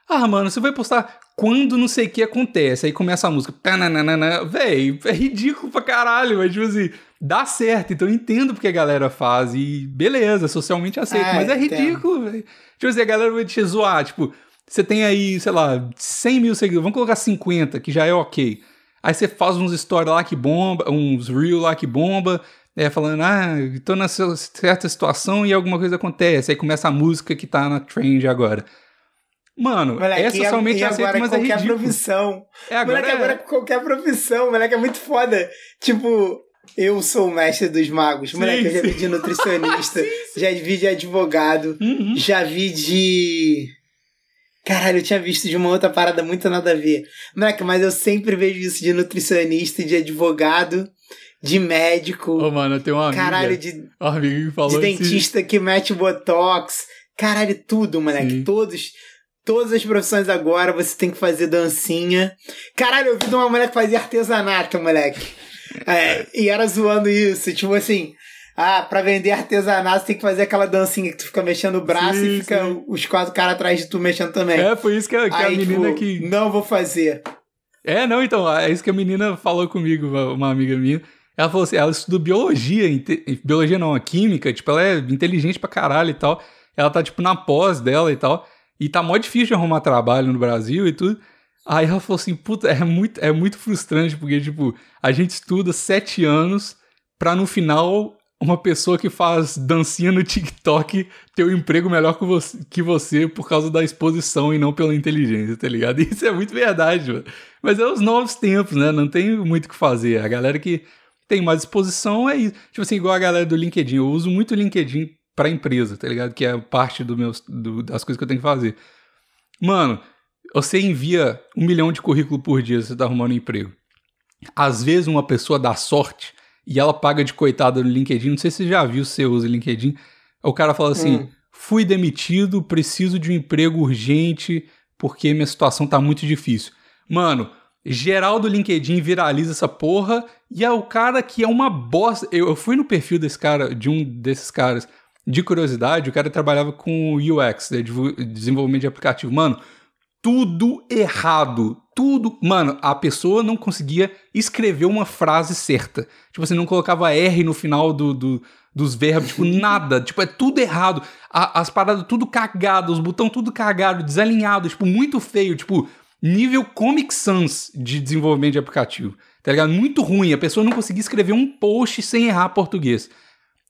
Ah, mano, você vai postar quando não sei o que acontece, aí começa a música, tananana, véi, é ridículo pra caralho, mas, tipo assim, dá certo, então eu entendo porque a galera faz, e beleza, socialmente aceito, Ah, mas é ridículo, velho. Tipo assim, a galera vai te zoar, tipo, você tem aí, sei lá, 100 mil seguidores, vamos colocar 50, que já é ok. Aí você faz uns stories lá que bomba, uns reel lá que bomba, é, falando, ah, tô nessa certa situação e alguma coisa acontece. Aí começa a música que tá na trend agora. Mano, Moleque, é socialmente aceito, mas é qualquer ridículo. profissão. É, agora moleque, é. agora qualquer profissão, moleque, é muito foda. Tipo, eu sou o mestre dos magos. Moleque, eu já vi de nutricionista, [LAUGHS] já vi de advogado, Uhum. já vi de. Caralho, eu tinha visto de uma outra parada muito nada a ver. Moleque, mas eu sempre vejo isso de nutricionista, de advogado, de médico. Ô, mano, eu tenho uma amiga, Caralho, de, uma amiga que falou de esse- dentista que mete botox. Caralho, tudo, moleque. Sim. Todos. Todas as profissões agora você tem que fazer dancinha. Caralho, eu vi de uma mulher que fazia artesanato, moleque. É, e era zoando isso. Tipo assim. Ah, pra vender artesanato, você tem que fazer aquela dancinha que tu fica mexendo o braço Sim, e fica sim. os quatro caras atrás de tu mexendo também. É, foi isso que a, que a Aí, menina tipo, que. não vou fazer. É, não, então, é isso que a menina falou comigo, uma, amiga minha. Ela falou assim, ela estudou biologia, biologia não, a química, tipo, ela é inteligente pra caralho e tal. Ela tá, tipo, na pós dela e tal. E tá mó difícil de arrumar trabalho no Brasil e tudo. Aí ela falou assim, puta, é muito, é muito frustrante, porque, tipo, a gente estuda sete anos pra no final uma pessoa que faz dancinha no TikTok ter um emprego melhor que você, que você por causa da exposição e não pela inteligência, tá ligado? [LAUGHS] Isso é muito verdade, mano. Mas é os novos tempos, né? Não tem muito o que fazer. A galera que tem mais exposição é isso. Tipo assim, igual a galera do LinkedIn. Eu uso muito o LinkedIn pra empresa, tá ligado? Que é parte do meus, do, das coisas que eu tenho que fazer. Mano, você envia um milhão de currículo por dia, você tá arrumando um emprego. Às vezes uma pessoa dá sorte e ela paga de coitada no LinkedIn. Não sei se você já viu se você usa LinkedIn. O cara fala assim: hum. fui demitido, preciso de um emprego urgente porque minha situação tá muito difícil. Mano, geral do LinkedIn viraliza essa porra e é o cara que é uma bosta. Eu, eu fui no perfil desse cara, de um desses caras, de curiosidade, o cara trabalhava com UX, né, desenvolvimento de aplicativo. Mano, tudo errado. Tudo. Mano, a pessoa não conseguia escrever uma frase certa. Tipo assim, não colocava R no final do, do dos verbos, tipo, [LAUGHS] nada. Tipo, é tudo errado. A, as paradas tudo cagado, os botões tudo cagado, desalinhado, tipo, muito feio. Tipo, nível Comic Sans de desenvolvimento de aplicativo. Tá ligado? Muito ruim. A pessoa não conseguia escrever um post sem errar português.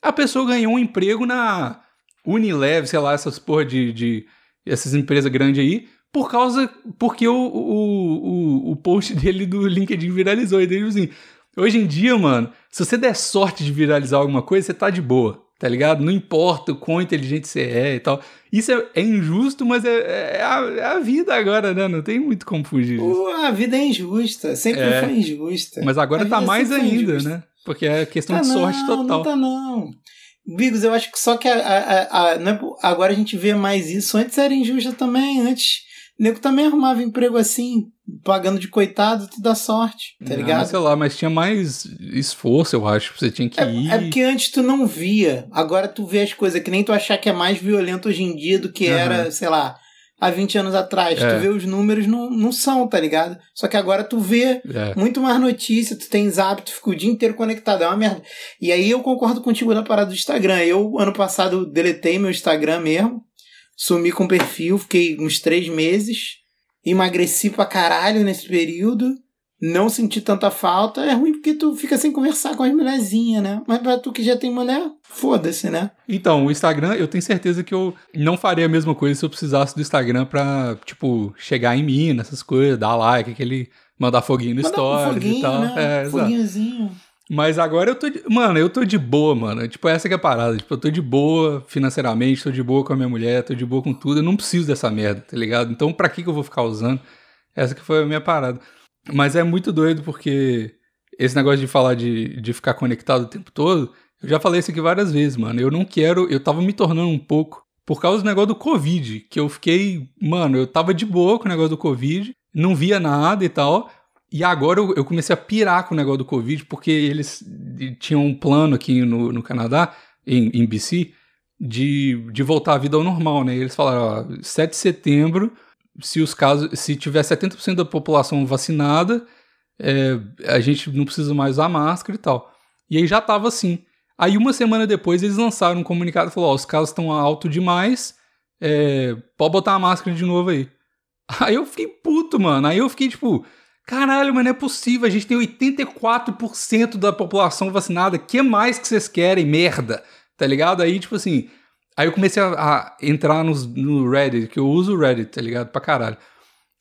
A pessoa ganhou um emprego na Unilever, sei lá, essas porra de, de essas empresas grandes aí por causa. Porque o, o, o, o post dele do LinkedIn viralizou. E daí, assim, hoje em dia, mano, se você der sorte de viralizar alguma coisa, você tá de boa, tá ligado? Não importa o quão inteligente você é e tal. Isso é, é injusto, mas é, é, a, é, a, vida agora, né? Não tem muito como fugir disso. a vida é injusta, sempre é, foi injusta. Mas agora tá mais ainda, né? Porque é questão tá de sorte total. Não tá não. Bigos, eu acho que só que a, a, a, não é, agora a gente vê mais isso. Antes era injusta também. Antes nego também arrumava emprego assim, pagando de coitado, tu dá sorte, tá não, ligado? Sei lá, mas tinha mais esforço, eu acho, você tinha que é, ir. É porque antes tu não via, agora tu vê as coisas, que nem tu achar que é mais violento hoje em dia do que uhum. era, sei lá, há 20 anos atrás. É. Tu vê os números, não, não são, tá ligado? Só que agora tu vê é. muito mais notícia, tu tens hábito, fica o dia inteiro conectado, é uma merda. E aí eu concordo contigo na parada do Instagram. Eu, ano passado, deletei meu Instagram mesmo, sumi com o perfil, fiquei uns três meses, emagreci pra caralho nesse período, não senti tanta falta. É ruim porque tu fica sem conversar com as mulherzinhas, né? Mas pra tu que já tem mulher, foda-se, né? Então, o Instagram, eu tenho certeza que eu não faria a mesma coisa se eu precisasse do Instagram pra, tipo, chegar em mim, nessas coisas, dar like, aquele. Mandar foguinho no stories um foguinho, e tal. Né? É, Foguinhozinho. Mas agora eu tô. De... Mano, eu tô de boa, mano. Tipo, essa que é a parada. Tipo, eu tô de boa financeiramente, tô de boa com a minha mulher, tô de boa com tudo. Eu não preciso dessa merda, tá ligado? Então, pra que, que eu vou ficar usando? Essa que foi a minha parada. Mas é muito doido porque esse negócio de falar de, de ficar conectado o tempo todo, eu já falei isso aqui várias vezes, mano. Eu não quero. Eu tava me tornando um pouco por causa do negócio do Covid, que eu fiquei. Mano, eu tava de boa com o negócio do Covid, não via nada e tal. E agora eu, eu, comecei a pirar com o negócio do Covid, porque eles tinham um plano aqui no, no Canadá, em, em BC, de, de voltar à vida ao normal, né? E eles falaram, ó, 7 de setembro, se os casos, se tiver 70% da população vacinada, é, a gente não precisa mais usar máscara e tal. E aí já tava assim. Aí uma semana depois eles lançaram um comunicado e falaram, ó, os casos estão alto demais, é, pode botar a máscara de novo aí. [LAUGHS] Aí eu fiquei puto, mano. Aí eu fiquei tipo, Caralho, mas não é possível. A gente tem 84% da população vacinada. que mais que vocês querem? Merda. Tá ligado? Aí, tipo assim. Aí eu comecei a, a entrar nos, no Reddit, que eu uso o Reddit, tá ligado? Pra caralho.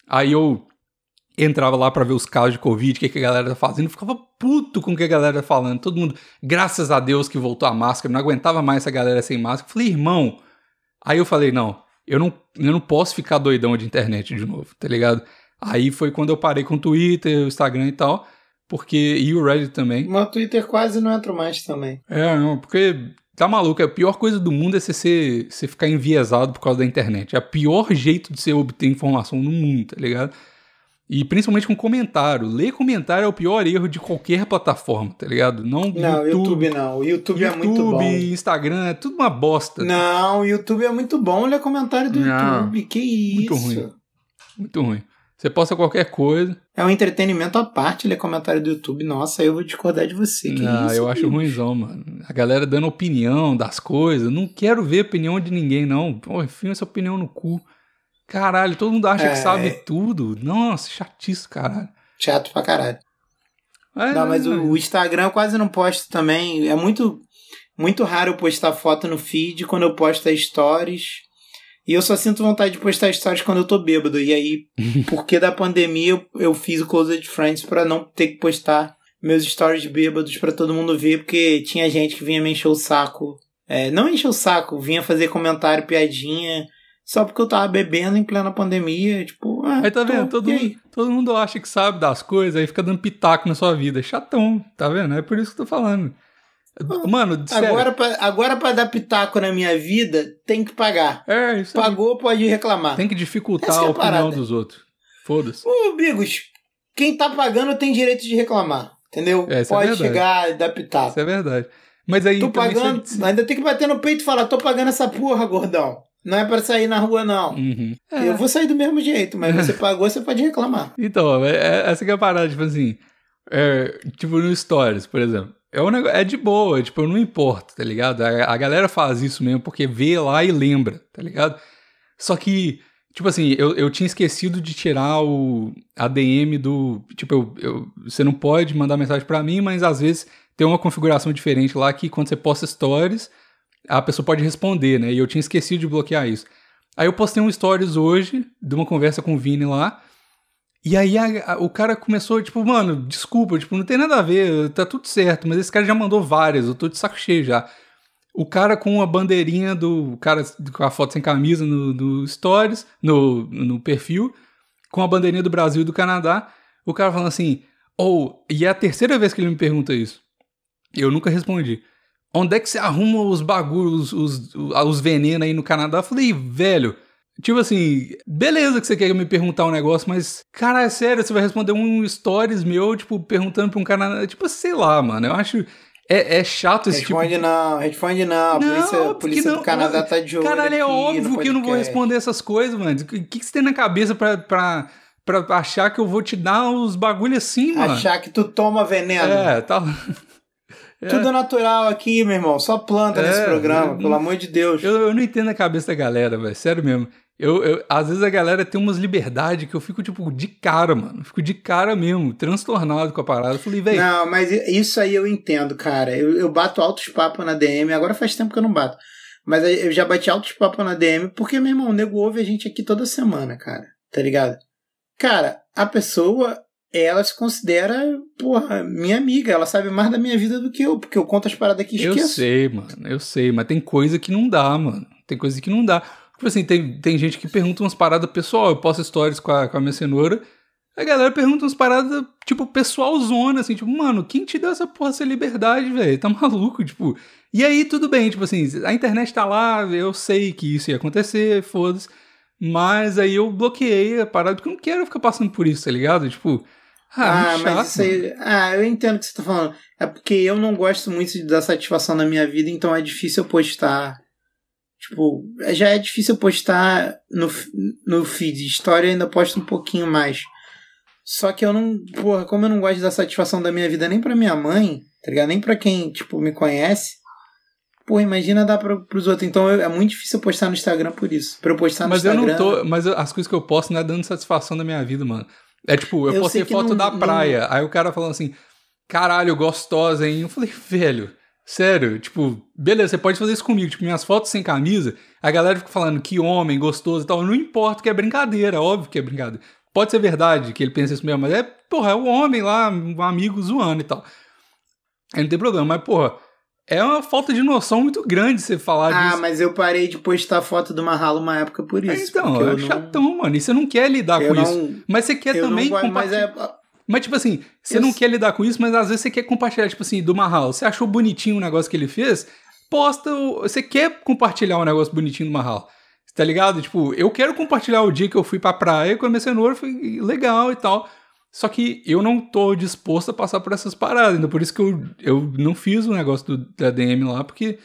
Aí eu entrava lá para ver os casos de Covid, o que, que a galera tá fazendo, ficava puto com o que a galera tá falando. Todo mundo, graças a Deus que voltou a máscara, não aguentava mais essa galera sem máscara. falei, irmão. Aí eu falei, não, eu não, eu não posso ficar doidão de internet de novo, tá ligado? Aí foi quando eu parei com o Twitter, o Instagram e tal, porque e o Reddit também. Mas o Twitter quase não entro mais também. É, não, porque tá maluco, a pior coisa do mundo é você, ser, você ficar enviesado por causa da internet. É o pior jeito de você obter informação no mundo, tá ligado? E principalmente com comentário. Ler comentário é o pior erro de qualquer plataforma, tá ligado? Não, não YouTube, YouTube não. YouTube, YouTube é muito bom. Instagram é tudo uma bosta. Não, o YouTube é muito bom ler comentário do não, YouTube. Que isso? Muito ruim. Muito ruim. Você posta qualquer coisa. É um entretenimento à parte ler comentário do YouTube. Nossa, eu vou discordar de você. Que ah, isso, eu acho ruimzão, mano. A galera dando opinião das coisas. Não quero ver opinião de ninguém, não. Pô, enfim, essa opinião no cu. Caralho, todo mundo acha É. que sabe tudo. Nossa, chatice, caralho. Chato pra caralho. É, Não, mas o, o Instagram eu quase não posto também. É muito, muito raro eu postar foto no feed quando eu posto as stories. E eu só sinto vontade de postar stories quando eu tô bêbado. E aí, [LAUGHS] porque da pandemia, eu, eu fiz o Closed Friends pra não ter que postar meus stories bêbados pra todo mundo ver, porque tinha gente que vinha me encher o saco. É, não encher o saco, vinha fazer comentário, piadinha, só porque eu tava bebendo em plena pandemia. Tipo, ah, Aí tá tô, vendo? Todo e mundo, todo mundo acha que sabe das coisas, aí fica dando pitaco na sua vida. Chatão, tá vendo? É por isso que eu tô falando. Mano, sério. Agora, pra, agora pra dar pitaco na minha vida, tem que pagar. é, isso aí. Pagou, pode reclamar. Tem que dificultar Essa a é a opinião parada. dos outros. Foda-se. Ô, Bigos, quem tá pagando tem direito de reclamar. Entendeu? É, é pode verdade. chegar e dar pitaco. Isso é verdade. Mas aí. tô pagando, você- ainda tem que bater no peito e falar, tô pagando essa porra, gordão. Não é pra sair na rua, não. Uhum. É. Eu vou sair do mesmo jeito, mas você [LAUGHS] pagou, você pode reclamar. Então, é, é- essa que é a parada, tipo assim. é, tipo, no Stories, por exemplo. É, um negócio, é de boa, tipo, eu não importo, tá ligado? A, a galera faz isso mesmo porque vê lá e lembra, tá ligado? Só que, tipo assim, eu, eu tinha esquecido de tirar o ADM do. Tipo, eu, eu- você não pode mandar mensagem pra mim, mas às vezes tem uma configuração diferente lá que quando você posta stories, a pessoa pode responder, né? E eu tinha esquecido de bloquear isso. Aí eu postei um stories hoje, de uma conversa com o Vini lá. E aí a- a- o cara começou, tipo, mano, desculpa, tipo, não tem nada a ver, tá tudo certo, mas esse cara já mandou várias, eu tô de saco cheio já. O cara com a bandeirinha do. Cara com a foto sem camisa no, no Stories, no, no perfil, com a bandeirinha do Brasil e do Canadá. O cara falando assim, ou. e é a terceira vez que ele me pergunta isso. Eu nunca respondi. Onde é que você arruma os bagulhos, os, os, os venenos aí no Canadá? Eu falei, velho. Tipo assim, beleza que você quer me perguntar um negócio, mas, cara, é sério, você vai responder um stories meu, tipo, perguntando pra um cara. Tipo, sei lá, mano. Eu acho. É, é chato esse tipo. Responde não, responde não. A Não, polícia, a polícia que do não. Canadá tá de olho. Caralho, é óbvio que eu não vou responder essas coisas, mano. O que, que você tem na cabeça pra, pra, pra achar que eu vou te dar os bagulho assim, mano? Achar que tu toma veneno. É, tá. [LAUGHS] É. Tudo natural aqui, meu irmão. Só planta nesse É, programa, eu- pelo amor de Deus. Eu, eu não entendo a cabeça da galera, velho. Sério mesmo. Eu, eu- às vezes a galera tem umas liberdades que eu fico, tipo, de cara, mano. Fico de cara mesmo, transtornado com a parada. Eu falei, velho. Não, mas isso aí eu entendo, cara. Eu, eu bato altos papos na DM, agora faz tempo que eu não bato. Mas eu já bati altos papos na DM, porque, meu irmão, o nego ouve a gente aqui toda semana, cara. Tá ligado? Cara, a pessoa, ela se considera, porra, minha amiga. Ela sabe mais da minha vida do que eu, porque eu conto as paradas aqui e Eu esqueço. sei, mano, eu sei, mas tem coisa que não dá, mano. Tem coisa que não dá. Tipo assim, tem, tem gente que pergunta umas paradas pessoal, eu posto stories com a, com a minha cenoura, a galera pergunta umas paradas, tipo, pessoal zona, assim, tipo, mano, quem te deu essa porra, essa liberdade, velho? Tá [LAUGHS] maluco, tipo. E aí, tudo bem, tipo assim, a internet tá lá, eu sei que isso ia acontecer, foda-se. Mas aí eu bloqueei a parada, porque eu não quero ficar passando por isso, tá ligado? Tipo, ah, Ah, muito mas chato, isso aí. Ah, eu entendo o que você tá falando. É porque eu não gosto muito de dar satisfação na minha vida, então é difícil eu postar. Tipo, já é difícil eu postar no, no feed. História eu ainda posto um pouquinho mais. Só que eu não. Porra, como eu não gosto de dar satisfação da minha vida nem pra minha mãe, tá ligado? Nem pra quem, tipo, me conhece. Pô, imagina dar pra, pros outros. Então eu- é muito difícil eu postar no Instagram por isso. Pra eu postar no Mas eu Instagram. não tô. Mas eu- as coisas que eu posto não é dando satisfação da minha vida, mano. É tipo, eu, Eu postei foto não- da não- praia. Aí o cara falando assim, caralho, gostosa, hein? Eu falei, velho, sério, tipo, beleza, você pode fazer isso comigo. Tipo, minhas fotos sem camisa, a galera fica falando que homem, gostoso e tal. Não importa que é brincadeira, óbvio que é brincadeira. Pode ser verdade que ele pensa isso mesmo, mas é, porra, é o homem lá, um amigo zoando e tal. Aí não tem problema, mas, porra, é uma falta de noção muito grande você falar Ah, disso. mas eu parei de postar foto do Marralo uma época por isso. então, é eu não- chatão, mano. E você não quer lidar eu com não, isso. Mas você quer eu também não mas compartilhar. é Mas, tipo assim, você não quer lidar com isso, mas às vezes você quer compartilhar, tipo assim, do Mahal. Você achou bonitinho o negócio que ele fez? Posta. o- Você quer compartilhar um negócio bonitinho do Mahal. Tá ligado? Tipo, eu quero compartilhar o dia que eu fui pra praia com a minha cenoura, foi legal e tal. Só que eu não tô disposto a passar por essas paradas. Então, por isso que eu, eu não fiz o negócio do, da DM lá, porque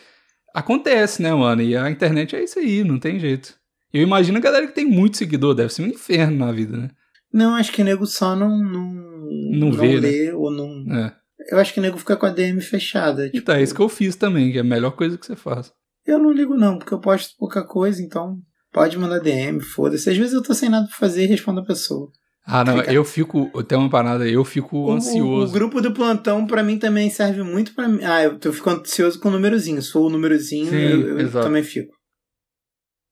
acontece, né, mano? E a internet é isso aí, não tem jeito. Eu imagino a galera que tem muito seguidor, deve ser um inferno na vida, né? Não, acho que o nego só não. Não, Não vê, né? lê ou não. É. Eu acho que o nego fica com a DM fechada. Tipo, Então, é isso que eu fiz também, que é a melhor coisa que você faz. Eu não ligo, não, porque eu posto pouca coisa, então. Pode mandar DM, foda-se. Às vezes eu tô sem nada pra fazer e respondo a pessoa. Ah, não, eu fico. Tem uma parada, eu fico O- ansioso. O, o grupo do plantão, pra mim, também serve muito pra mim. Ah, eu, eu fico ansioso com o númerozinho. For o númerozinho, Sim, eu, eu também fico.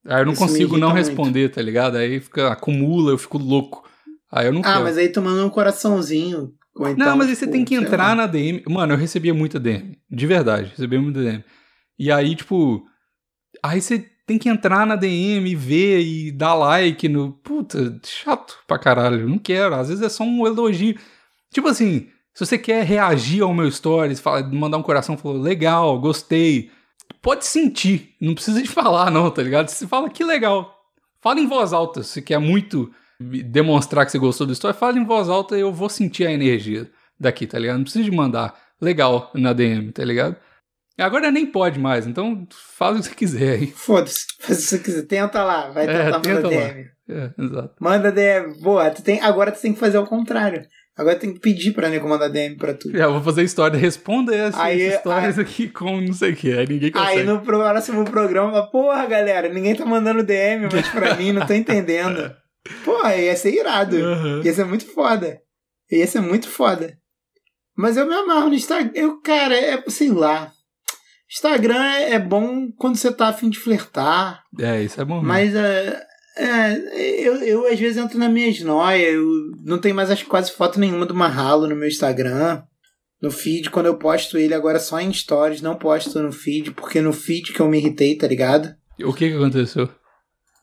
Aí eu não Isso consigo não irrita responder, tá ligado? Aí fica, acumula, eu fico louco. Aí eu não Ah, quero. mas aí tu manda um coraçãozinho. Ou então, não, mas aí tipo, você tem que entrar lá. na DM. Mano, eu recebia muita DM. De verdade, recebia muita DM. E aí, tipo. Aí você tem que entrar na DM e ver e dar like no. Puta, chato pra caralho. Não quero. Às vezes é só um elogio. Tipo assim, se você quer reagir ao meu stories, fala- mandar um coração, falou, legal, gostei. Pode sentir. Não precisa de [LAUGHS] falar, não, tá ligado? Você fala que legal. Fala em voz alta. Se quer muito demonstrar que você gostou da história, fala em voz alta e eu vou sentir a energia daqui, tá ligado? Não precisa de mandar legal na DM, tá ligado? Agora nem pode mais, então faz o que você quiser aí. [LAUGHS] Foda-se. Faz o que você quiser. Tenta lá. Vai É, tentar tenta mandar. DM. É, exato. Manda DM. Boa, tu tem, agora tu tem que fazer o contrário. Agora tem que pedir pra nego mandar DM pra tu. É, eu vou fazer história, responda essas Aí- histórias aqui com não sei o que, aí ninguém consegue. Aí no próximo programa, porra, galera, ninguém tá mandando DM mais pra [LAUGHS] mim, não tô entendendo. Porra, ia ser irado. Aham. Ia ser muito foda. Ia ser muito foda. Mas eu me amarro no Instagram. Eu, cara, é, sei lá. Instagram é, bom quando você tá afim de flertar. É, isso é bom. mesmo. Mas é, é, eu, eu às vezes entro na minhas noias. Eu não tenho mais acho, quase foto nenhuma do Marralo no meu Instagram. No feed, quando eu posto ele agora só em stories, não posto no feed, porque no feed que eu me irritei, tá ligado? O que que aconteceu?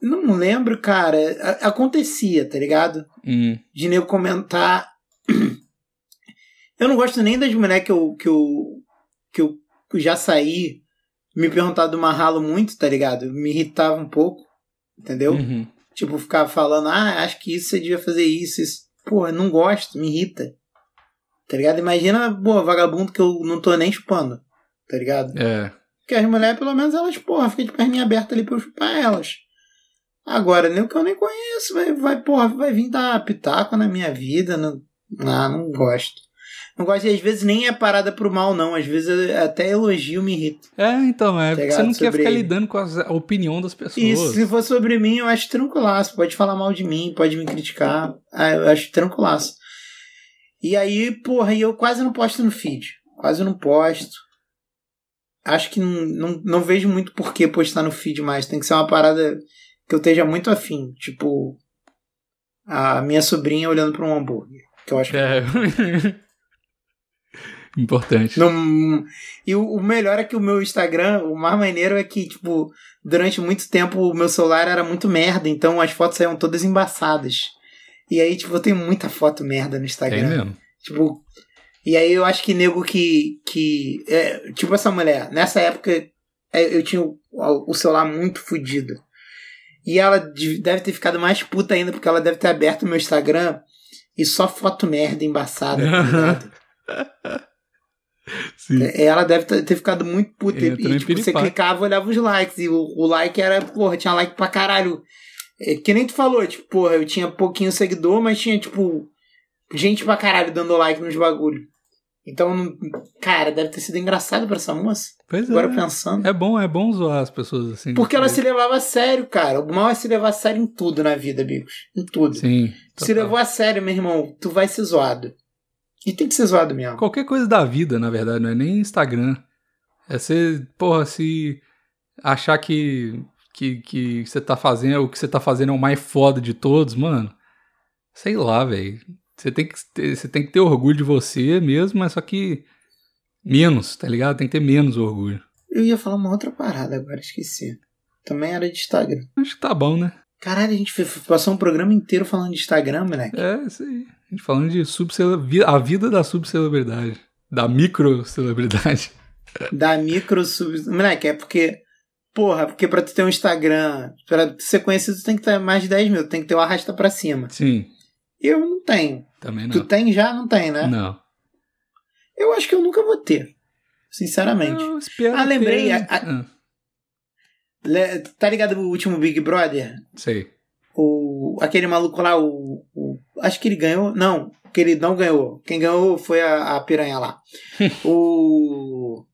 Não lembro, cara. Acontecia, tá ligado? Hum, De nego comentar. Eu não gosto nem das mulheres que eu, que eu, que eu já saí me perguntar do Marralo muito, tá ligado? Me irritava um pouco, entendeu? uhum. Tipo, ficar falando, ah, acho que isso você devia fazer isso. isso. Pô, eu não gosto, me irrita. Tá ligado? Imagina, pô, vagabundo que eu não tô nem chupando. Tá ligado? É, Porque as mulheres, pelo menos, elas, porra, ficam de perninha aberta ali pra eu chupar elas. Agora, nem o que eu nem conheço, vai, vai, porra, vai vir dar pitaco na minha vida. Não, não, não gosto. Não gosto, e às vezes nem é parada pro mal, não. Às vezes eu- até elogio me irrita. É, então, é Tá porque você não quer ficar ele. lidando com as- a opinião das pessoas. E se for sobre mim, eu acho tranquilaço. Pode falar mal de mim, pode me criticar. Ah, eu acho tranquilaço. E aí, porra, eu quase não posto no feed. Quase não posto. Acho que não, não, não vejo muito por que postar no feed mais. Tem que ser uma parada que eu esteja muito afim. Tipo, a minha sobrinha olhando para um hambúrguer. Que eu acho É. [LAUGHS] Importante. Não- E o, o melhor é que o meu Instagram, o mais maneiro é que, tipo, durante muito tempo o meu celular era muito merda, então as fotos saíam todas embaçadas. E aí, tipo, eu tenho muita foto merda no Instagram. mesmo. Tipo. E aí eu acho que nego que. que é, tipo essa mulher, nessa época é, eu tinha o, o celular muito fodido. E ela de- deve ter ficado mais puta ainda, porque ela deve ter aberto o meu Instagram e só foto merda embaçada. tá? [LAUGHS] Sim. É, Ela deve ter ficado muito puta. E, em e, tipo, você clicava e olhava os likes. E o, o like era, porra, tinha like pra caralho. É, que nem tu falou, tipo, porra, eu tinha pouquinho seguidor, mas tinha, tipo, gente pra caralho dando like nos bagulho. Então, cara, deve ter sido engraçado pra essa moça. Pois Agora é. pensando. É bom, é bom zoar as pessoas assim. Porque ela se levava a sério, cara. O mal é se levar a sério em tudo na vida, Bigos. Em tudo. Sim. Se total. levou a sério, meu irmão, tu vai ser zoado. E tem que ser zoado mesmo. Qualquer coisa da vida, na verdade, não é nem Instagram. É você, porra, se achar que que, que você tá fazendo, o que você tá fazendo é o mais foda de todos, mano. Sei lá, velho. Você tem que ter, você tem que ter orgulho de você mesmo, mas só que menos, tá ligado? Tem que ter menos orgulho. Eu ia falar uma outra parada agora, esqueci. Também era de Instagram. Acho que tá bom, né? Caralho, a gente passou um programa inteiro falando de Instagram, moleque. É, isso aí. A gente falando de subcelebridade, a vida da subcelebridade, da microcelebridade. [LAUGHS] Da micro sub. Moleque, é porque. Porra, porque pra tu ter um Instagram, pra ser conhecido, tu tem que ter mais de 10 mil, tu tem que ter o arrasta pra cima. Sim, Eu não tenho. Também Tu não. tem já? Não tem, né? Não. Eu acho que eu nunca vou ter. Sinceramente. Eu espero Ah, lembrei, ter- a- a- Ah, Le- Tá ligado o último Big Brother? sei. O, aquele maluco lá, o, o- Acho que ele ganhou. Não, que ele não ganhou. Quem ganhou foi a, a piranha lá. [LAUGHS] o.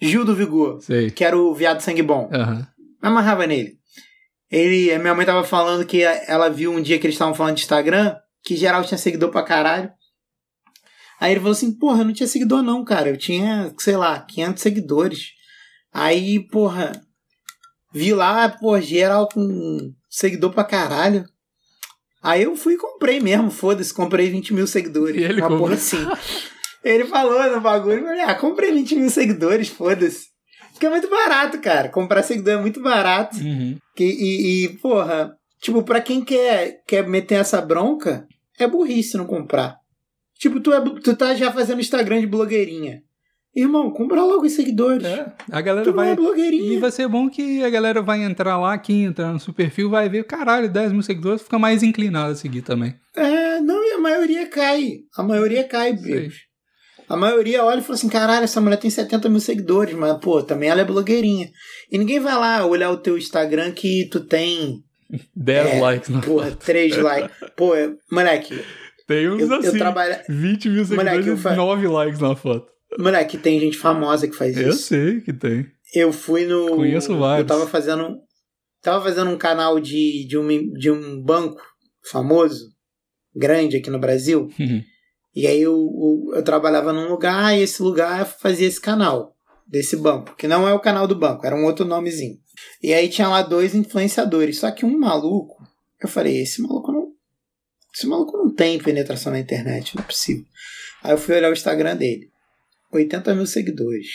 Gil do Vigor, Sei. que era o viado sangue bom. Me amarrava nele. Ele, minha mãe tava falando que ela viu um dia que eles estavam falando de Instagram, que geral tinha seguidor pra caralho. Aí ele falou assim, porra, eu não tinha seguidor não, cara. Eu tinha, sei lá, 500 seguidores. Aí, porra, vi lá, pô, geral com seguidor pra caralho. Aí eu fui e comprei mesmo, foda-se, comprei 20 mil seguidores. E ele uma porra assim. Ele falou no bagulho, eu falei, ah, comprei 20 mil seguidores, foda-se. Porque é muito barato, cara. Comprar seguidor é muito barato. Uhum. Que- e, e, porra, tipo, pra quem quer, quer meter essa bronca, é burrice não comprar. Tipo, tu, é, tu tá já fazendo Instagram de blogueirinha. Irmão, compra logo os seguidores. É, a galera Tu não vai. é blogueirinha. E vai ser bom que a galera vai entrar lá, quem entrar no seu perfil vai ver, caralho, 10 mil seguidores, fica mais inclinado a seguir também. É, não, e a maioria cai. A maioria cai, bicho. A maioria olha e fala assim: caralho, essa mulher tem 70 mil seguidores, mas, pô, também ela é blogueirinha. E ninguém vai lá olhar o teu Instagram que tu tem, 10 É, likes na porra, 3 likes. Pô, moleque, Tem uns eu, assim. eu trabalho. 20 mil seguidores eu e fa- 9 likes na foto. Moleque, tem gente famosa que faz Eu isso. sei que tem. Eu fui no. Conheço vários. Eu tava fazendo. Tava fazendo um canal de, de, um, de um banco famoso, grande aqui no Brasil. E aí eu, eu, eu trabalhava num lugar e esse lugar fazia esse canal desse banco, que não é o canal do banco, era um outro nomezinho. E aí tinha lá dois influenciadores, só que um maluco, eu falei, esse maluco não. Esse maluco não tem penetração na internet, não é possível. Aí eu fui olhar o Instagram dele. 80 mil seguidores.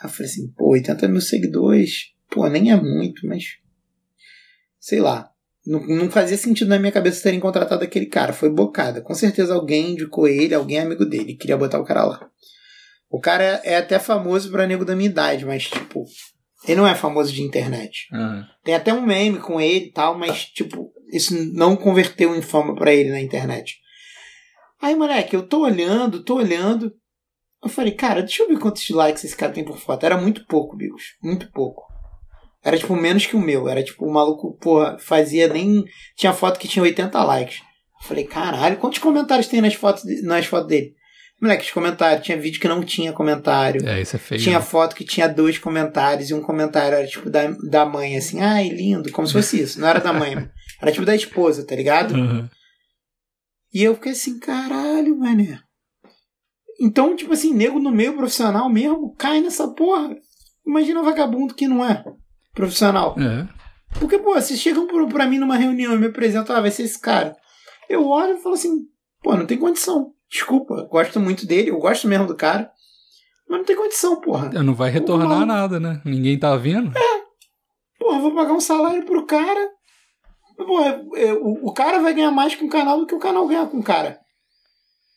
Aí eu falei assim, pô, 80 mil seguidores, pô, nem é muito, mas. Sei lá. Não, não fazia sentido na minha cabeça terem contratado aquele cara. Foi bocada. Com certeza alguém indicou ele, alguém é amigo dele. Queria botar o cara lá. O cara é até famoso pra nego da minha idade, mas, tipo, ele não é famoso de internet. Ah, Tem até um meme com ele e tal, mas, tipo, isso não converteu em fama pra ele na internet. Aí, moleque, eu tô olhando, tô olhando. Eu falei, cara, deixa eu ver quantos likes esse cara tem por foto. Era muito pouco, Bigos. Muito pouco. Era, tipo, menos que o meu. Era, tipo, o maluco, porra, fazia nem. Tinha foto que tinha 80 likes. Eu falei, caralho, quantos comentários tem nas fotos, de- nas fotos dele? Moleque, os comentários. Tinha vídeo que não tinha comentário. é, isso é feio. Tinha né? foto que tinha dois comentários e um comentário era tipo da, da mãe, assim, ai, lindo, como se fosse isso. Não era da mãe, era tipo da esposa, tá ligado? Aham. E eu fiquei assim, caralho, mané. Então, tipo assim, nego no meio profissional mesmo cai nessa porra. Imagina vagabundo que não é profissional. É. Porque, pô, se chegam pra mim numa reunião e me apresentam, ah, vai ser esse cara. Eu olho e falo assim, pô, não tem condição. Desculpa, gosto muito dele, eu gosto mesmo do cara. Mas não tem condição, porra. Não vai retornar nada, né? Ninguém tá vendo. Porra, vou pagar um salário pro cara. Porra, é, o, o cara vai ganhar mais com o canal do que o canal ganha com o cara.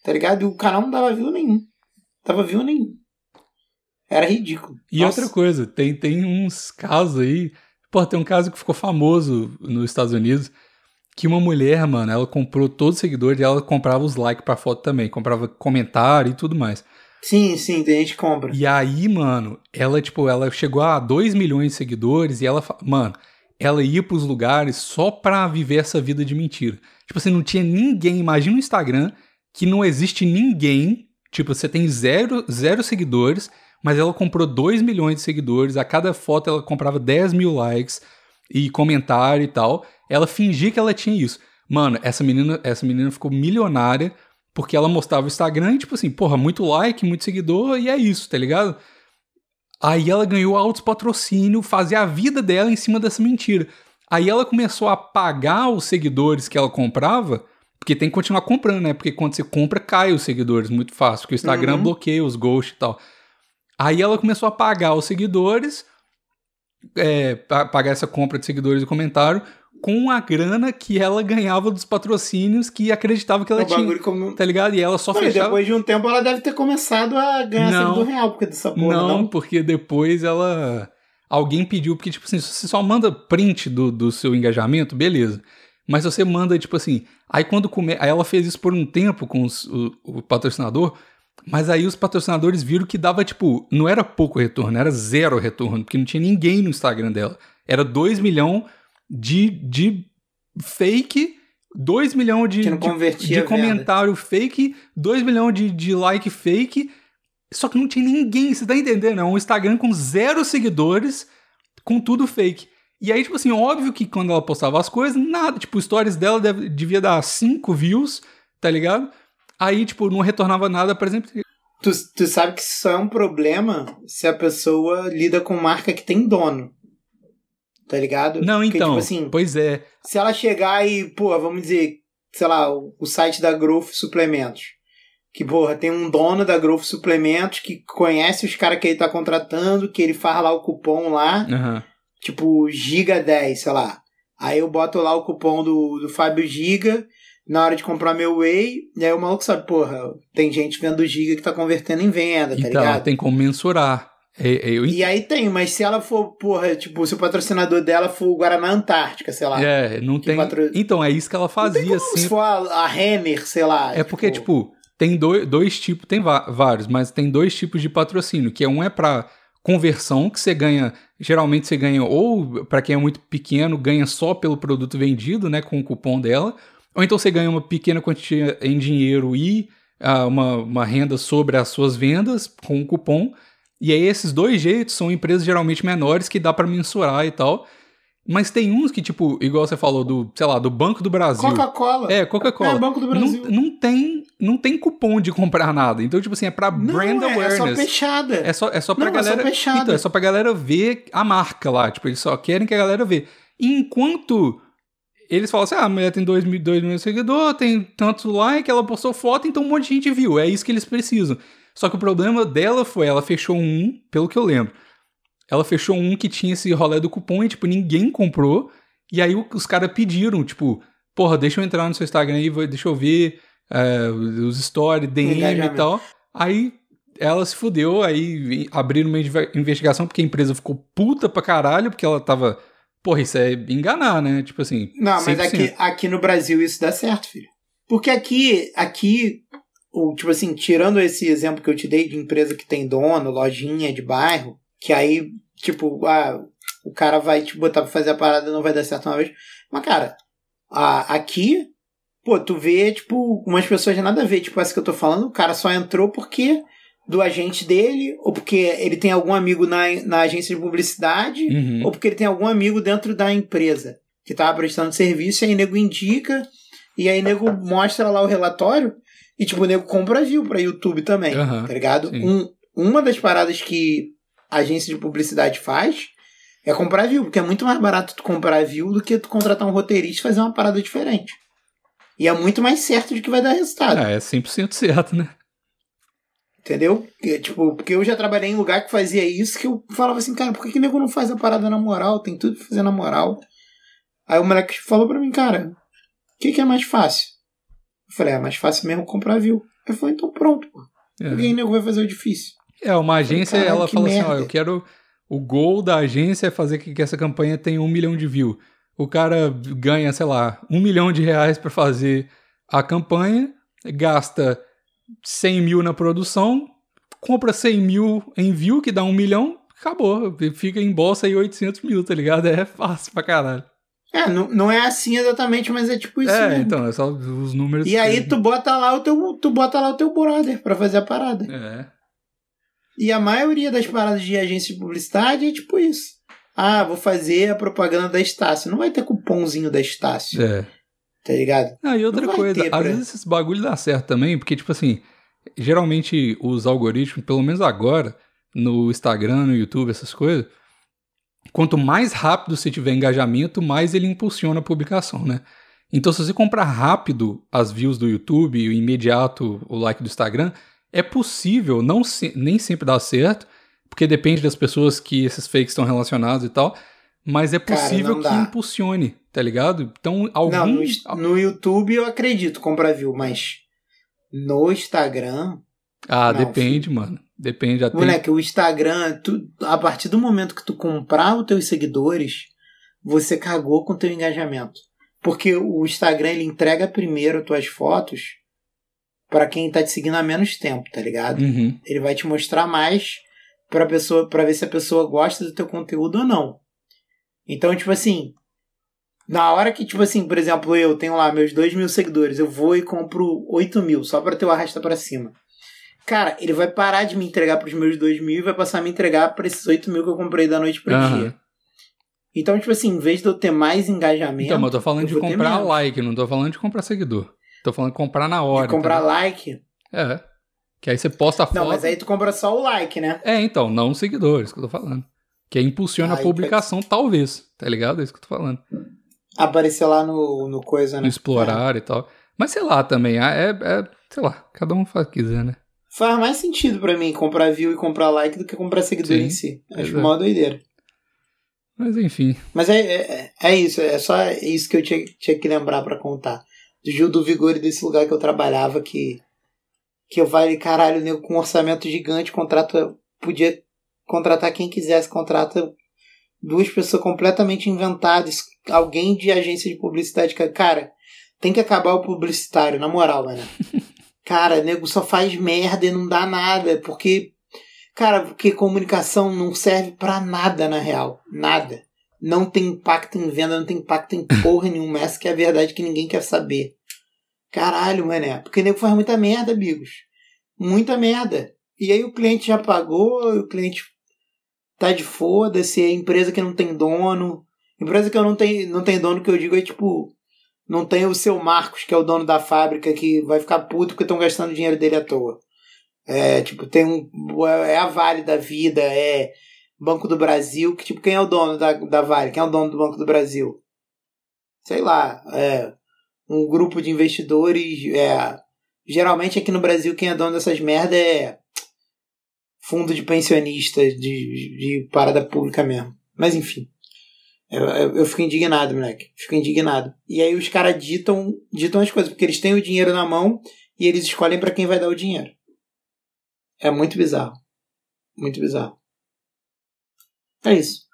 Tá ligado? E o canal não dava view nenhum. Dava view nenhum. Era ridículo. E Nossa. outra coisa, tem, tem uns casos aí. Pô, tem um caso que ficou famoso nos Estados Unidos. Que uma mulher, mano, ela comprou todos os seguidores e ela comprava os likes pra foto também. Comprava comentário e tudo mais. Sim, sim, tem gente que compra. E aí, mano, ela, tipo, ela chegou a 2 milhões de seguidores e ela, mano, ela ia pros lugares só pra viver essa vida de mentira. Tipo assim, não tinha ninguém, imagina o Instagram, que não existe ninguém, tipo, você tem zero, zero seguidores, mas ela comprou 2 milhões de seguidores, a cada foto ela comprava 10 mil likes e comentário e tal. Ela fingia que ela tinha isso. Mano, essa menina, essa menina ficou milionária porque ela mostrava o Instagram e, tipo assim, porra, muito like, muito seguidor, e é isso, tá ligado? Aí ela ganhou altos patrocínio, fazia a vida dela em cima dessa mentira. Aí ela começou a pagar os seguidores que ela comprava, porque tem que continuar comprando, né? Porque quando você compra, cai os seguidores muito fácil, porque o Instagram Uhum. bloqueia os ghosts e tal. Aí ela começou a pagar os seguidores, é, pa- pagar essa compra de seguidores e comentário, com a grana que ela ganhava dos patrocínios que acreditava que ela o tinha. bagulho como. Tá ligado? E ela só fechava. depois de um tempo ela deve ter começado a ganhar Não. seguidor real porque dessa porra, não, não? porque depois ela. Alguém pediu, porque, tipo assim, se você só manda print do, do seu engajamento, beleza. Mas você manda, tipo assim. Aí quando come... Aí ela fez isso por um tempo com os- o, o patrocinador. Mas aí os patrocinadores viram que dava, tipo, não era pouco retorno, era zero retorno, porque não tinha ninguém no Instagram dela. Era 2 milhões de, de fake, 2 milhões de, de- de comentário fake, 2 milhões de, de like fake. Só que não tinha ninguém, você tá entendendo? É um Instagram com zero seguidores, com tudo fake. E aí, tipo assim, óbvio que quando ela postava as coisas, nada, tipo, stories dela deve, devia dar 5 views, tá ligado? Aí, tipo, não retornava nada, por exemplo. Tu, tu sabe que isso só é um problema se a pessoa lida com marca que tem dono. Tá ligado? Não, Porque, então. tipo assim, pois é. se ela chegar e, pô, vamos dizer, sei lá, o, site da Growth Suplementos. Que, porra, tem um dono da Growth Suplementos que conhece os caras que ele tá contratando, que ele faz lá o cupom lá, Aham. tipo, Giga 10, sei lá. Aí eu boto lá o cupom do, do Fábio Giga na hora de comprar meu Whey, e aí o maluco sabe, porra, tem gente vendo Giga que tá convertendo em venda, tá Então, ligado? tem como mensurar. É, é, eu E aí tem, mas se ela for, porra, tipo, se o patrocinador dela for o Guaraná Antártica, sei lá. É, não tem. patro- Então, é isso que ela Não fazia, como assim. se for a, a Renner, sei lá. É porque, tipo, tem dois, dois tipos, tem vários, mas tem dois tipos de patrocínio, que é um é pra conversão, que você ganha, geralmente você ganha, ou pra quem é muito pequeno, ganha só pelo produto vendido, né, com o cupom dela, ou então você ganha uma pequena quantia em dinheiro e ah, uma, uma renda sobre as suas vendas com o cupom. E aí esses dois jeitos são empresas geralmente menores que dá pra mensurar e tal. Mas tem uns que, tipo, igual você falou do, sei lá, do Banco do Brasil. Coca-Cola. É, Coca-Cola. É, Banco do Brasil. Não, não tem, não tem cupom de comprar nada. Então, tipo assim, é pra Não, brand é, é só awareness. fechada. É só, é só pra Não, é só galera. então, é só pra galera ver a marca lá. Tipo, eles só querem que a galera vê. Enquanto eles falam assim: ah, a mulher tem 2 mil, dois mil seguidores, tem tanto like, ela postou foto, então um monte de gente viu. É isso que eles precisam. Só que o problema dela foi, ela fechou um, pelo que eu lembro. Ela fechou um que tinha esse rolê do cupom e, tipo, ninguém comprou. E aí os caras pediram, tipo, porra, deixa eu entrar no seu Instagram aí, deixa eu ver é, os stories, DM e tal. Aí ela se fudeu, aí abriram uma inve- investigação porque a empresa ficou puta pra caralho, porque ela tava. Porra, isso é enganar, né? Tipo assim. Não, mas 100%. aqui, aqui no Brasil isso dá certo, filho. Porque aqui, aqui, o, tipo assim, tirando esse exemplo que eu te dei de empresa que tem dono, lojinha de bairro, que aí, tipo, ah, o cara vai te botar pra fazer a parada e não vai dar certo uma vez. Mas, cara, a- aqui, pô, tu vê, tipo, umas pessoas de nada a ver, tipo essa que eu tô falando, o cara só entrou porque do agente dele, ou porque ele tem algum amigo na, na agência de publicidade, Uhum. ou porque ele tem algum amigo dentro da empresa que tava prestando serviço, e aí nego indica, e aí nego mostra lá o relatório, e tipo, o nego compra view pra YouTube também, Aham, tá ligado? sim. Um, uma das paradas que a agência de publicidade faz é comprar view, porque é muito mais barato tu comprar view do que tu contratar um roteirista e fazer uma parada diferente. E é muito mais certo de que vai dar resultado. É, é 100% certo, né? Entendeu? Que, tipo, porque eu já trabalhei em lugar que fazia isso que eu falava assim, cara, por que, que nego não faz a parada na moral? Tem tudo pra fazer na moral. Aí o moleque falou pra mim, cara, o que, que é mais fácil? Eu falei, é mais fácil mesmo comprar view. Eu falei, então pronto, pô. É. Que que nego vai fazer o difícil? É, uma agência, Caralho, ela que fala assim, ó, merda. eu quero... O goal da agência é fazer com que essa campanha tenha um milhão de views. O cara ganha, sei lá, um milhão de reais pra fazer a campanha, gasta 100 mil na produção, compra 100 mil em view, que dá um milhão, acabou. Fica em bolsa aí 800 mil, tá ligado? É fácil pra caralho. É, não, não é assim exatamente, mas é tipo isso é, mesmo. então, é só os números... E aí tu bota lá o teu, tu bota lá o teu brother pra fazer a parada. É. E a maioria das paradas de agência de publicidade é tipo isso. Ah, vou fazer a propaganda da Estácio. Não vai ter cupomzinho da Estácio, É. tá ligado? Ah, e outra coisa, às pra- vezes esses bagulho dá certo também, porque, tipo assim, geralmente os algoritmos, pelo menos agora, no Instagram, no YouTube, essas coisas, quanto mais rápido você tiver engajamento, mais ele impulsiona a publicação, né? Então, se você comprar rápido as views do YouTube e o imediato o like do Instagram, é possível, não se- nem sempre dá certo, porque depende das pessoas que esses fakes estão relacionados e tal, mas é Cara, possível não que dá. impulsione, tá ligado? Então, algum... Não, no, no YouTube eu acredito comprar view, mas no Instagram, Ah, Não, depende, mano. Depende. Tem... moleque, o Instagram, tu, a partir do momento que tu comprar os teus seguidores, você cagou com o teu engajamento. Porque o Instagram ele entrega primeiro tuas fotos pra quem tá te seguindo há menos tempo, tá ligado? Uhum. Ele vai te mostrar mais pra pessoa para ver se a pessoa gosta do teu conteúdo ou não. Então, tipo assim, na hora que, tipo assim, por exemplo, eu tenho lá meus 2 mil seguidores, eu vou e compro 8 mil só pra ter o arrasta pra cima. Cara, ele vai parar de me entregar pros meus 2 mil e vai passar a me entregar pra esses 8 mil que eu comprei da noite pro Aham. dia. Então, tipo assim, em vez de eu ter mais engajamento. Então, mas eu tô falando eu de comprar like, não tô falando de comprar seguidor. Tô falando de comprar na hora. De comprar entendeu? like. É. Que aí você posta a foto. Não, mas aí tu compra só o like, né? É, então, não os seguidores, que eu tô falando. Que aí impulsiona a publicação, talvez. Tá ligado? É isso que eu tô falando. Aparecer lá no, no coisa, né? No explorar e tal. Mas sei lá também, é, é- sei lá, cada um faz o que quiser, né? Faz mais sentido pra mim comprar view e comprar like do que comprar seguidor Sim, em si. Acho exato. mó doideira. Mas enfim. Mas é, é, é isso, é só isso que eu tinha, tinha que lembrar pra contar. Do Gil do Vigor e desse lugar que eu trabalhava que. Que eu falei, caralho, nego com um orçamento gigante, contrata. Podia contratar quem quisesse, contrata duas pessoas completamente inventadas, alguém de agência de publicidade. Cara, tem que acabar o publicitário, na moral, mano. Cara, nego só faz merda e não dá nada, porque. Cara, porque comunicação não serve pra nada na real. Nada. Não tem impacto em venda, não tem impacto em porra nenhuma. Essa que é a verdade que ninguém quer saber. Caralho, mané. Porque nego faz muita merda, amigos. Muita merda. E aí o cliente já pagou, o cliente tá de foda-se, é empresa que não tem dono. Empresa que eu não tem, não tem dono, que eu digo é tipo. Não tem o seu Marcos, que é o dono da fábrica, que vai ficar puto porque estão gastando dinheiro dele à toa. É, tipo, tem um. É a Vale da vida, é Banco do Brasil, que tipo, quem é o dono da, da Vale? Quem é o dono do Banco do Brasil? Sei lá, é. Um grupo de investidores. É, geralmente aqui no Brasil quem é dono dessas merda é fundo de pensionista, de, de parada pública mesmo. Mas enfim. Eu, eu, eu fico indignado, moleque. Fico indignado. E aí os caras ditam, ditam as coisas, porque eles têm o dinheiro na mão e eles escolhem pra quem vai dar o dinheiro. É muito bizarro. Muito bizarro. É isso.